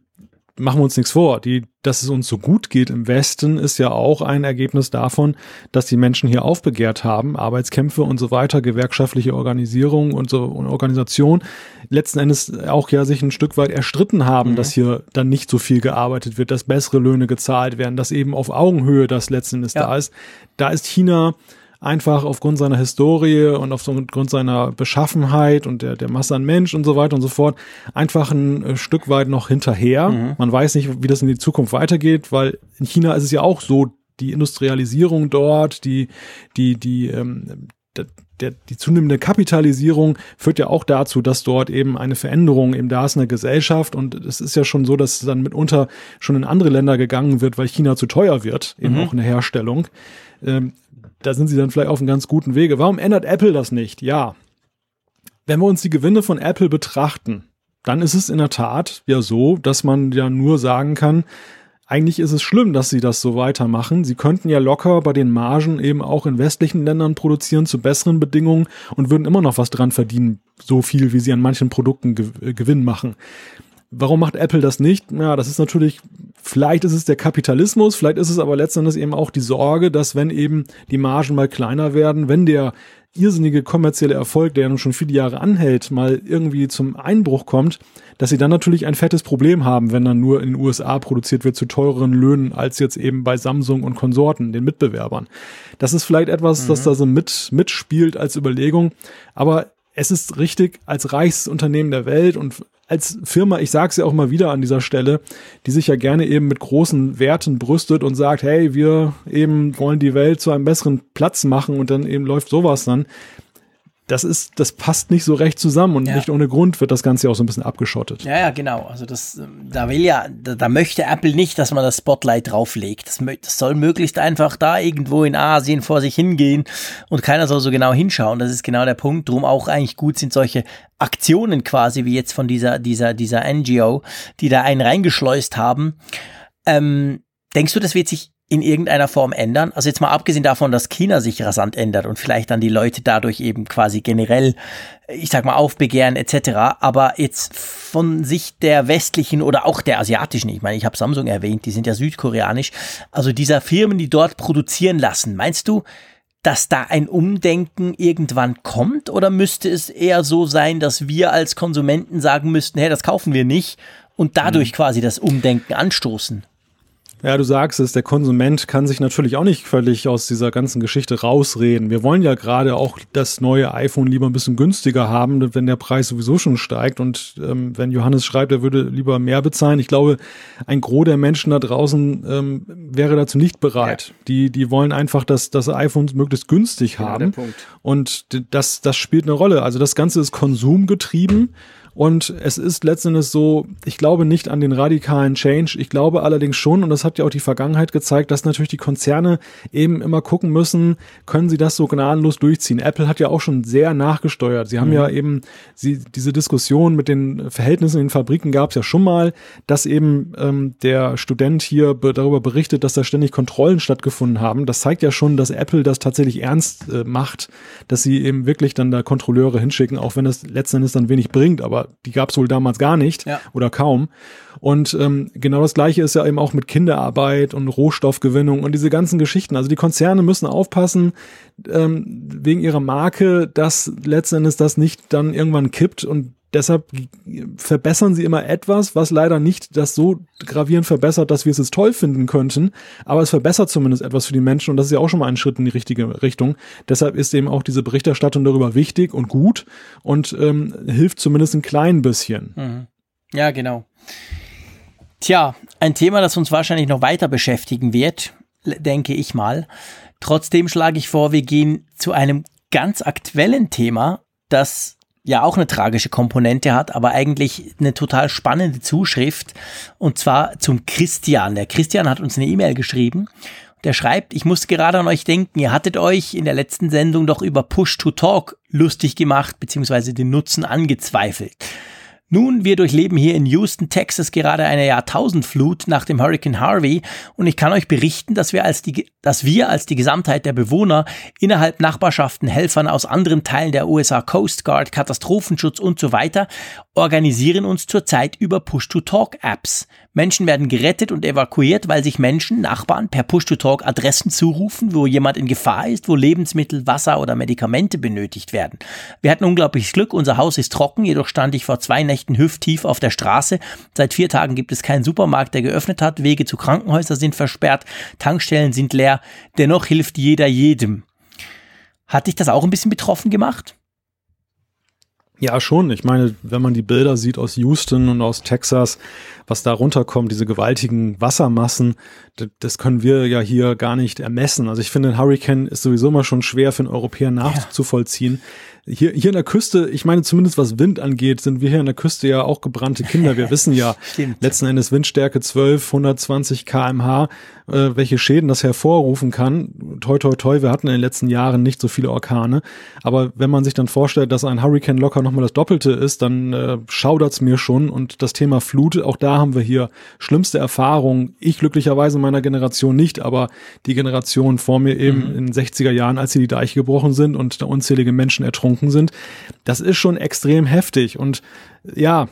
machen wir uns nichts vor. Die, dass es uns so gut geht im Westen, ist ja auch ein Ergebnis davon, dass die Menschen hier aufbegehrt haben, Arbeitskämpfe und so weiter, gewerkschaftliche Organisierung und so und Organisation, letzten Endes auch ja sich ein Stück weit erstritten haben, mhm. dass hier dann nicht so viel gearbeitet wird, dass bessere Löhne gezahlt werden, dass eben auf Augenhöhe das letzten Endes ja. da ist. Da ist China einfach aufgrund seiner Historie und aufgrund seiner Beschaffenheit und der, der Masse an Mensch und so weiter und so fort einfach ein äh, Stück weit noch hinterher. Mhm. Man weiß nicht, wie das in die Zukunft weitergeht, weil in China ist es ja auch so, die Industrialisierung dort, die, die, die, ähm, der, der, die zunehmende Kapitalisierung führt ja auch dazu, dass dort eben eine Veränderung eben da ist in der Gesellschaft und es ist ja schon so, dass dann mitunter schon in andere Länder gegangen wird, weil China zu teuer wird, eben mhm. auch in der Herstellung. Ähm, da sind sie dann vielleicht auf einem ganz guten Wege. Warum ändert Apple das nicht? Ja. Wenn wir uns die Gewinne von Apple betrachten, dann ist es in der Tat ja so, dass man ja nur sagen kann, eigentlich ist es schlimm, dass sie das so weitermachen. Sie könnten ja locker bei den Margen eben auch in westlichen Ländern produzieren zu besseren Bedingungen und würden immer noch was dran verdienen, so viel wie sie an manchen Produkten Gewinn machen. Warum macht Apple das nicht? Ja, das ist natürlich Vielleicht ist es der Kapitalismus, vielleicht ist es aber letztendlich eben auch die Sorge, dass wenn eben die Margen mal kleiner werden, wenn der irrsinnige kommerzielle Erfolg, der ja nun schon viele Jahre anhält, mal irgendwie zum Einbruch kommt, dass sie dann natürlich ein fettes Problem haben, wenn dann nur in den USA produziert wird zu teureren Löhnen als jetzt eben bei Samsung und Konsorten, den Mitbewerbern. Das ist vielleicht etwas, mhm. das da so mit, mitspielt als Überlegung. Aber es ist richtig, als reichstes Unternehmen der Welt und als Firma, ich sage es ja auch mal wieder an dieser Stelle, die sich ja gerne eben mit großen Werten brüstet und sagt, hey, wir eben wollen die Welt zu einem besseren Platz machen und dann eben läuft sowas dann das ist, das passt nicht so recht zusammen und ja. nicht ohne Grund wird das Ganze auch so ein bisschen abgeschottet. Ja, ja, genau. Also das, da will ja, da, da möchte Apple nicht, dass man das Spotlight drauflegt. Das, das, soll möglichst einfach da irgendwo in Asien vor sich hingehen und keiner soll so genau hinschauen. Das ist genau der Punkt. Drum auch eigentlich gut sind solche Aktionen quasi wie jetzt von dieser, dieser, dieser NGO, die da einen reingeschleust haben. Ähm, denkst du, das wird sich in irgendeiner Form ändern? Also jetzt mal abgesehen davon, dass China sich rasant ändert und vielleicht dann die Leute dadurch eben quasi generell, ich sag mal, aufbegehren etc. Aber jetzt von Sicht der westlichen oder auch der asiatischen, ich meine, ich habe Samsung erwähnt, die sind ja südkoreanisch, also dieser Firmen, die dort produzieren lassen, meinst du, dass da ein Umdenken irgendwann kommt oder müsste es eher so sein, dass wir als Konsumenten sagen müssten, hey, das kaufen wir nicht und dadurch mhm. quasi das Umdenken anstoßen? Ja, du sagst es, der Konsument kann sich natürlich auch nicht völlig aus dieser ganzen Geschichte rausreden. Wir wollen ja gerade auch das neue iPhone lieber ein bisschen günstiger haben, wenn der Preis sowieso schon steigt. Und ähm, wenn Johannes schreibt, er würde lieber mehr bezahlen, ich glaube, ein Gros der Menschen da draußen ähm, wäre dazu nicht bereit. Ja. Die, die wollen einfach, dass das iPhone möglichst günstig genau haben. Und das, das spielt eine Rolle. Also das Ganze ist konsumgetrieben. Und es ist letztendlich so, ich glaube nicht an den radikalen Change. Ich glaube allerdings schon, und das hat ja auch die Vergangenheit gezeigt, dass natürlich die Konzerne eben immer gucken müssen, können sie das so gnadenlos durchziehen. Apple hat ja auch schon sehr nachgesteuert. Sie haben mhm. ja eben sie, diese Diskussion mit den Verhältnissen in den Fabriken gab es ja schon mal, dass eben ähm, der Student hier be darüber berichtet, dass da ständig Kontrollen stattgefunden haben. Das zeigt ja schon, dass Apple das tatsächlich ernst äh, macht, dass sie eben wirklich dann da Kontrolleure hinschicken, auch wenn es letzten Endes dann wenig bringt. Aber die gab es wohl damals gar nicht ja. oder kaum. Und ähm, genau das gleiche ist ja eben auch mit Kinderarbeit und Rohstoffgewinnung und diese ganzen Geschichten. Also die Konzerne müssen aufpassen, ähm, wegen ihrer Marke, dass letztendlich das nicht dann irgendwann kippt und deshalb verbessern sie immer etwas, was leider nicht das so gravierend verbessert, dass wir es jetzt toll finden könnten, aber es verbessert zumindest etwas für die Menschen und das ist ja auch schon mal ein Schritt in die richtige Richtung. Deshalb ist eben auch diese Berichterstattung darüber wichtig und gut und ähm, hilft zumindest ein klein bisschen. Mhm. Ja, genau. Tja, ein Thema, das uns wahrscheinlich noch weiter beschäftigen wird, denke ich mal. Trotzdem schlage ich vor, wir gehen zu einem ganz aktuellen Thema, das ja auch eine tragische Komponente hat, aber eigentlich eine total spannende Zuschrift. Und zwar zum Christian. Der Christian hat uns eine E-Mail geschrieben. Der schreibt, ich muss gerade an euch denken, ihr hattet euch in der letzten Sendung doch über Push-to-Talk lustig gemacht, beziehungsweise den Nutzen angezweifelt. Nun, wir durchleben hier in Houston, Texas gerade eine Jahrtausendflut nach dem Hurricane Harvey und ich kann euch berichten, dass wir als die, dass wir als die Gesamtheit der Bewohner innerhalb Nachbarschaften, Helfern aus anderen Teilen der USA Coast Guard, Katastrophenschutz und so weiter organisieren uns zurzeit über Push-to-Talk-Apps. Menschen werden gerettet und evakuiert, weil sich Menschen, Nachbarn per Push-to-Talk Adressen zurufen, wo jemand in Gefahr ist, wo Lebensmittel, Wasser oder Medikamente benötigt werden. Wir hatten unglaubliches Glück, unser Haus ist trocken, jedoch stand ich vor zwei Nächten hüfttief auf der Straße. Seit vier Tagen gibt es keinen Supermarkt, der geöffnet hat, Wege zu Krankenhäusern sind versperrt, Tankstellen sind leer, dennoch hilft jeder jedem. Hat dich das auch ein bisschen betroffen gemacht? Ja, schon. Ich meine, wenn man die Bilder sieht aus Houston und aus Texas, was da runterkommt, diese gewaltigen Wassermassen, das können wir ja hier gar nicht ermessen. Also ich finde, ein Hurricane ist sowieso immer schon schwer für einen Europäer nachzuvollziehen. Ja. Hier, hier in der Küste, ich meine zumindest was Wind angeht, sind wir hier in der Küste ja auch gebrannte Kinder. Wir wissen ja letzten Endes Windstärke 12, 120 kmh, äh, welche Schäden das hervorrufen kann. Toi, toi, toi, wir hatten in den letzten Jahren nicht so viele Orkane. Aber wenn man sich dann vorstellt, dass ein Hurricane locker nochmal das Doppelte ist, dann äh, schaudert's mir schon. Und das Thema Flut, auch da haben wir hier schlimmste Erfahrungen. Ich glücklicherweise meiner Generation nicht, aber die Generation vor mir eben mhm. in den 60er Jahren, als hier die Deiche gebrochen sind und da unzählige Menschen ertrunken sind. Das ist schon extrem heftig und ja,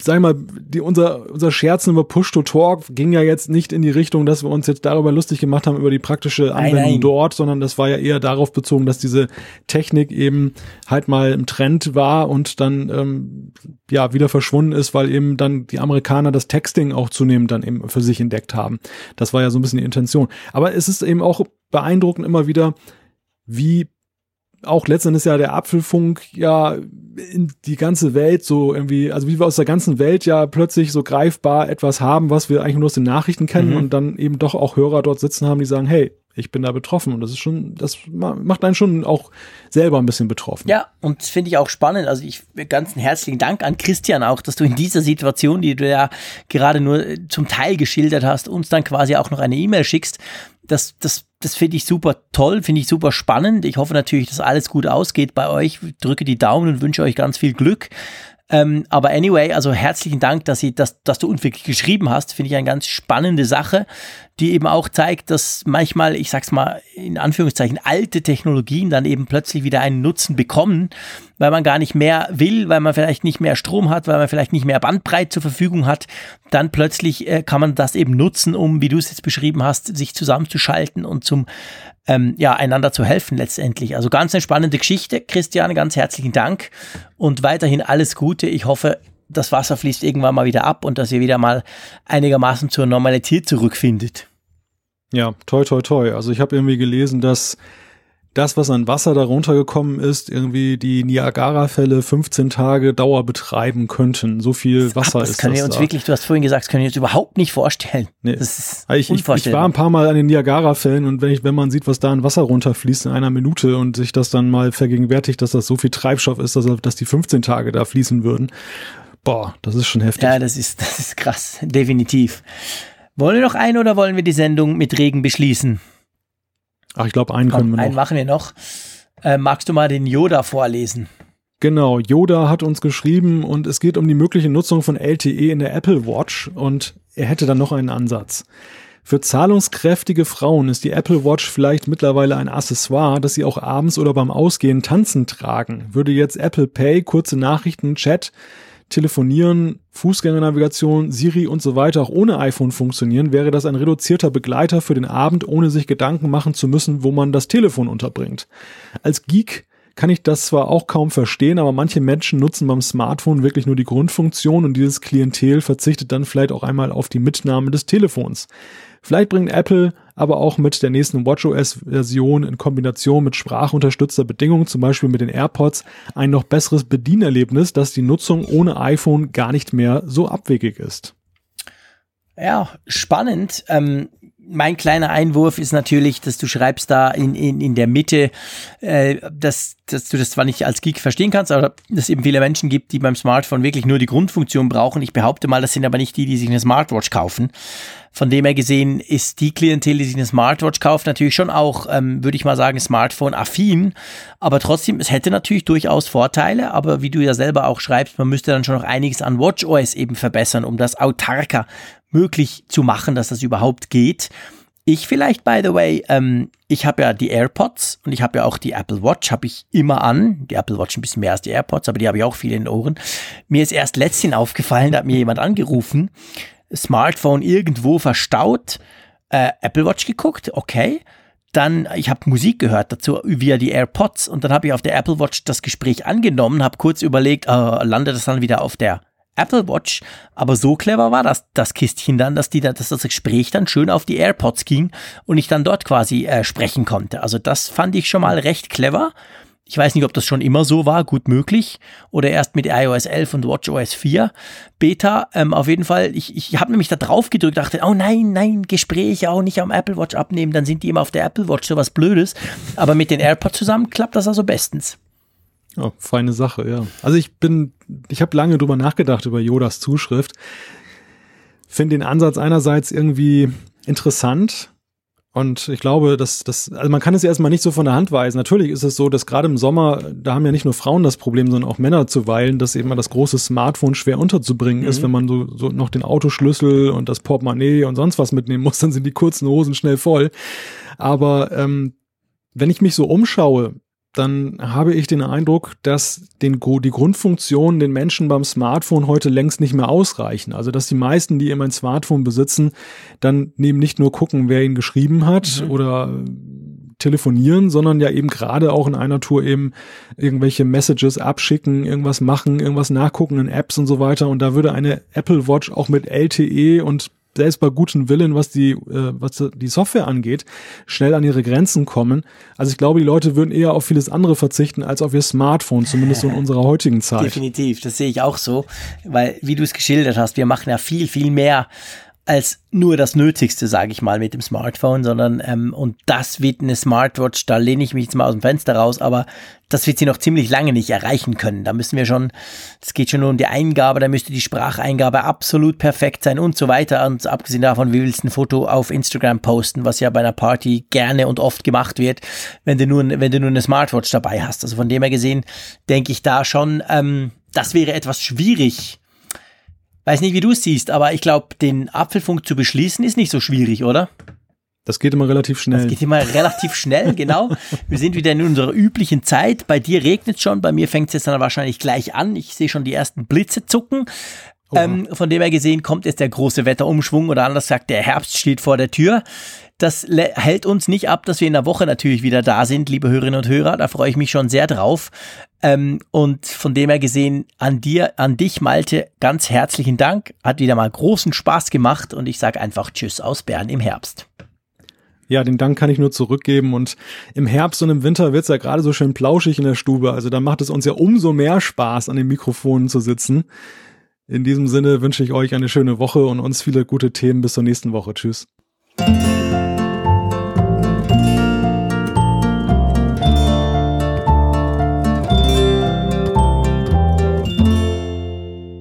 sag mal, die, unser, unser Scherzen über Push-to-Talk ging ja jetzt nicht in die Richtung, dass wir uns jetzt darüber lustig gemacht haben, über die praktische Anwendung nein, nein. dort, sondern das war ja eher darauf bezogen, dass diese Technik eben halt mal im Trend war und dann ähm, ja wieder verschwunden ist, weil eben dann die Amerikaner das Texting auch zunehmend dann eben für sich entdeckt haben. Das war ja so ein bisschen die Intention. Aber es ist eben auch beeindruckend immer wieder, wie auch letztendlich ja der Apfelfunk ja in die ganze Welt so irgendwie, also wie wir aus der ganzen Welt ja plötzlich so greifbar etwas haben, was wir eigentlich nur aus den Nachrichten kennen mhm. und dann eben doch auch Hörer dort sitzen haben, die sagen, hey, ich bin da betroffen und das ist schon, das macht einen schon auch selber ein bisschen betroffen. Ja, und das finde ich auch spannend. Also ich ganz herzlichen Dank an Christian auch, dass du in dieser Situation, die du ja gerade nur zum Teil geschildert hast, uns dann quasi auch noch eine E-Mail schickst. Das, das das finde ich super toll, finde ich super spannend. Ich hoffe natürlich, dass alles gut ausgeht bei euch. Drücke die Daumen und wünsche euch ganz viel Glück. Ähm, aber anyway, also herzlichen Dank, dass, Sie, dass, dass du uns wirklich geschrieben hast. Finde ich eine ganz spannende Sache, die eben auch zeigt, dass manchmal, ich sag's mal in Anführungszeichen, alte Technologien dann eben plötzlich wieder einen Nutzen bekommen, weil man gar nicht mehr will, weil man vielleicht nicht mehr Strom hat, weil man vielleicht nicht mehr Bandbreite zur Verfügung hat. Dann plötzlich äh, kann man das eben nutzen, um, wie du es jetzt beschrieben hast, sich zusammenzuschalten und zum ähm, ja, einander zu helfen letztendlich. Also ganz eine spannende Geschichte. Christian, ganz herzlichen Dank und weiterhin alles Gute. Ich hoffe, das Wasser fließt irgendwann mal wieder ab und dass ihr wieder mal einigermaßen zur Normalität zurückfindet. Ja, toi, toi, toi. Also ich habe irgendwie gelesen, dass das, was an Wasser darunter gekommen ist, irgendwie die Niagara-Fälle 15 Tage Dauer betreiben könnten. So viel Wasser das ist können das. wir uns da. wirklich, du hast vorhin gesagt, das können wir uns überhaupt nicht vorstellen. Nee. Das ist ich, ich, ich war ein paar Mal an den Niagara-Fällen und wenn ich, wenn man sieht, was da an Wasser runterfließt in einer Minute und sich das dann mal vergegenwärtigt, dass das so viel Treibstoff ist, dass, dass die 15 Tage da fließen würden. Boah, das ist schon heftig. Ja, das ist, das ist krass. Definitiv. Wollen wir noch ein oder wollen wir die Sendung mit Regen beschließen? Ach, ich glaube, einen Komm, können wir noch. Einen machen wir noch. Äh, magst du mal den Yoda vorlesen? Genau, Yoda hat uns geschrieben und es geht um die mögliche Nutzung von LTE in der Apple Watch und er hätte dann noch einen Ansatz. Für zahlungskräftige Frauen ist die Apple Watch vielleicht mittlerweile ein Accessoire, das sie auch abends oder beim Ausgehen tanzen tragen. Würde jetzt Apple Pay, kurze Nachrichten, Chat, Telefonieren, Fußgängernavigation, Siri und so weiter auch ohne iPhone funktionieren, wäre das ein reduzierter Begleiter für den Abend, ohne sich Gedanken machen zu müssen, wo man das Telefon unterbringt. Als Geek kann ich das zwar auch kaum verstehen, aber manche Menschen nutzen beim Smartphone wirklich nur die Grundfunktion und dieses Klientel verzichtet dann vielleicht auch einmal auf die Mitnahme des Telefons. Vielleicht bringt Apple aber auch mit der nächsten WatchOS-Version in Kombination mit sprachunterstützter Bedingungen, zum Beispiel mit den AirPods, ein noch besseres Bedienerlebnis, dass die Nutzung ohne iPhone gar nicht mehr so abwegig ist. Ja, spannend. Ähm, mein kleiner Einwurf ist natürlich, dass du schreibst da in, in, in der Mitte, äh, dass, dass du das zwar nicht als Geek verstehen kannst, aber dass es eben viele Menschen gibt, die beim Smartphone wirklich nur die Grundfunktion brauchen. Ich behaupte mal, das sind aber nicht die, die sich eine Smartwatch kaufen. Von dem her gesehen ist die Klientel, die sich eine Smartwatch kauft, natürlich schon auch, ähm, würde ich mal sagen, Smartphone-affin. Aber trotzdem, es hätte natürlich durchaus Vorteile. Aber wie du ja selber auch schreibst, man müsste dann schon noch einiges an WatchOS eben verbessern, um das autarker möglich zu machen, dass das überhaupt geht. Ich vielleicht, by the way, ähm, ich habe ja die AirPods und ich habe ja auch die Apple Watch, habe ich immer an. Die Apple Watch ein bisschen mehr als die AirPods, aber die habe ich auch viel in den Ohren. Mir ist erst letztens aufgefallen, da hat mir jemand angerufen, Smartphone irgendwo verstaut, äh, Apple Watch geguckt, okay. Dann, ich habe Musik gehört dazu via die AirPods und dann habe ich auf der Apple Watch das Gespräch angenommen, habe kurz überlegt, äh, landet das dann wieder auf der Apple Watch. Aber so clever war das, das Kistchen dann, dass, die, dass das Gespräch dann schön auf die AirPods ging und ich dann dort quasi äh, sprechen konnte. Also das fand ich schon mal recht clever. Ich weiß nicht, ob das schon immer so war, gut möglich. Oder erst mit iOS 11 und WatchOS 4 Beta. Ähm, auf jeden Fall, ich, ich habe nämlich da drauf gedrückt, dachte, oh nein, nein, Gespräche auch nicht am Apple Watch abnehmen, dann sind die immer auf der Apple Watch, sowas Blödes. Aber mit den AirPods zusammen klappt das also bestens. Ja, feine Sache, ja. Also ich bin, ich habe lange drüber nachgedacht über Yodas Zuschrift. Finde den Ansatz einerseits irgendwie interessant, und ich glaube, dass das, also man kann es ja erstmal nicht so von der Hand weisen. Natürlich ist es so, dass gerade im Sommer, da haben ja nicht nur Frauen das Problem, sondern auch Männer zuweilen, dass eben mal das große Smartphone schwer unterzubringen mhm. ist, wenn man so, so noch den Autoschlüssel und das Portemonnaie und sonst was mitnehmen muss, dann sind die kurzen Hosen schnell voll. Aber ähm, wenn ich mich so umschaue, dann habe ich den Eindruck, dass den, die Grundfunktionen den Menschen beim Smartphone heute längst nicht mehr ausreichen. Also dass die meisten, die eben ein Smartphone besitzen, dann neben nicht nur gucken, wer ihn geschrieben hat mhm. oder telefonieren, sondern ja eben gerade auch in einer Tour eben irgendwelche Messages abschicken, irgendwas machen, irgendwas nachgucken in Apps und so weiter. Und da würde eine Apple Watch auch mit LTE und selbst bei gutem Willen, was die, äh, was die Software angeht, schnell an ihre Grenzen kommen. Also ich glaube, die Leute würden eher auf vieles andere verzichten als auf ihr Smartphone, zumindest so in unserer heutigen Zeit. Definitiv, das sehe ich auch so, weil wie du es geschildert hast, wir machen ja viel, viel mehr als nur das Nötigste, sage ich mal, mit dem Smartphone, sondern ähm, und das wird eine Smartwatch, da lehne ich mich jetzt mal aus dem Fenster raus, aber das wird sie noch ziemlich lange nicht erreichen können. Da müssen wir schon, es geht schon nur um die Eingabe, da müsste die Spracheingabe absolut perfekt sein und so weiter. Und abgesehen davon, wie willst du ein Foto auf Instagram posten, was ja bei einer Party gerne und oft gemacht wird, wenn du nur, wenn du nur eine Smartwatch dabei hast. Also von dem her gesehen, denke ich da schon, ähm, das wäre etwas schwierig Weiß nicht, wie du es siehst, aber ich glaube, den Apfelfunk zu beschließen ist nicht so schwierig, oder? Das geht immer relativ schnell. Das geht immer relativ schnell, genau. Wir sind wieder in unserer üblichen Zeit. Bei dir regnet es schon, bei mir fängt es jetzt dann wahrscheinlich gleich an. Ich sehe schon die ersten Blitze zucken. Ähm, von dem her gesehen kommt jetzt der große Wetterumschwung oder anders gesagt, der Herbst steht vor der Tür. Das hält uns nicht ab, dass wir in der Woche natürlich wieder da sind, liebe Hörerinnen und Hörer. Da freue ich mich schon sehr drauf. Ähm, und von dem her gesehen an dir, an dich, Malte, ganz herzlichen Dank. Hat wieder mal großen Spaß gemacht und ich sage einfach Tschüss aus Bern im Herbst. Ja, den Dank kann ich nur zurückgeben. Und im Herbst und im Winter wird's ja gerade so schön plauschig in der Stube. Also da macht es uns ja umso mehr Spaß, an den Mikrofonen zu sitzen. In diesem Sinne wünsche ich euch eine schöne Woche und uns viele gute Themen bis zur nächsten Woche. Tschüss.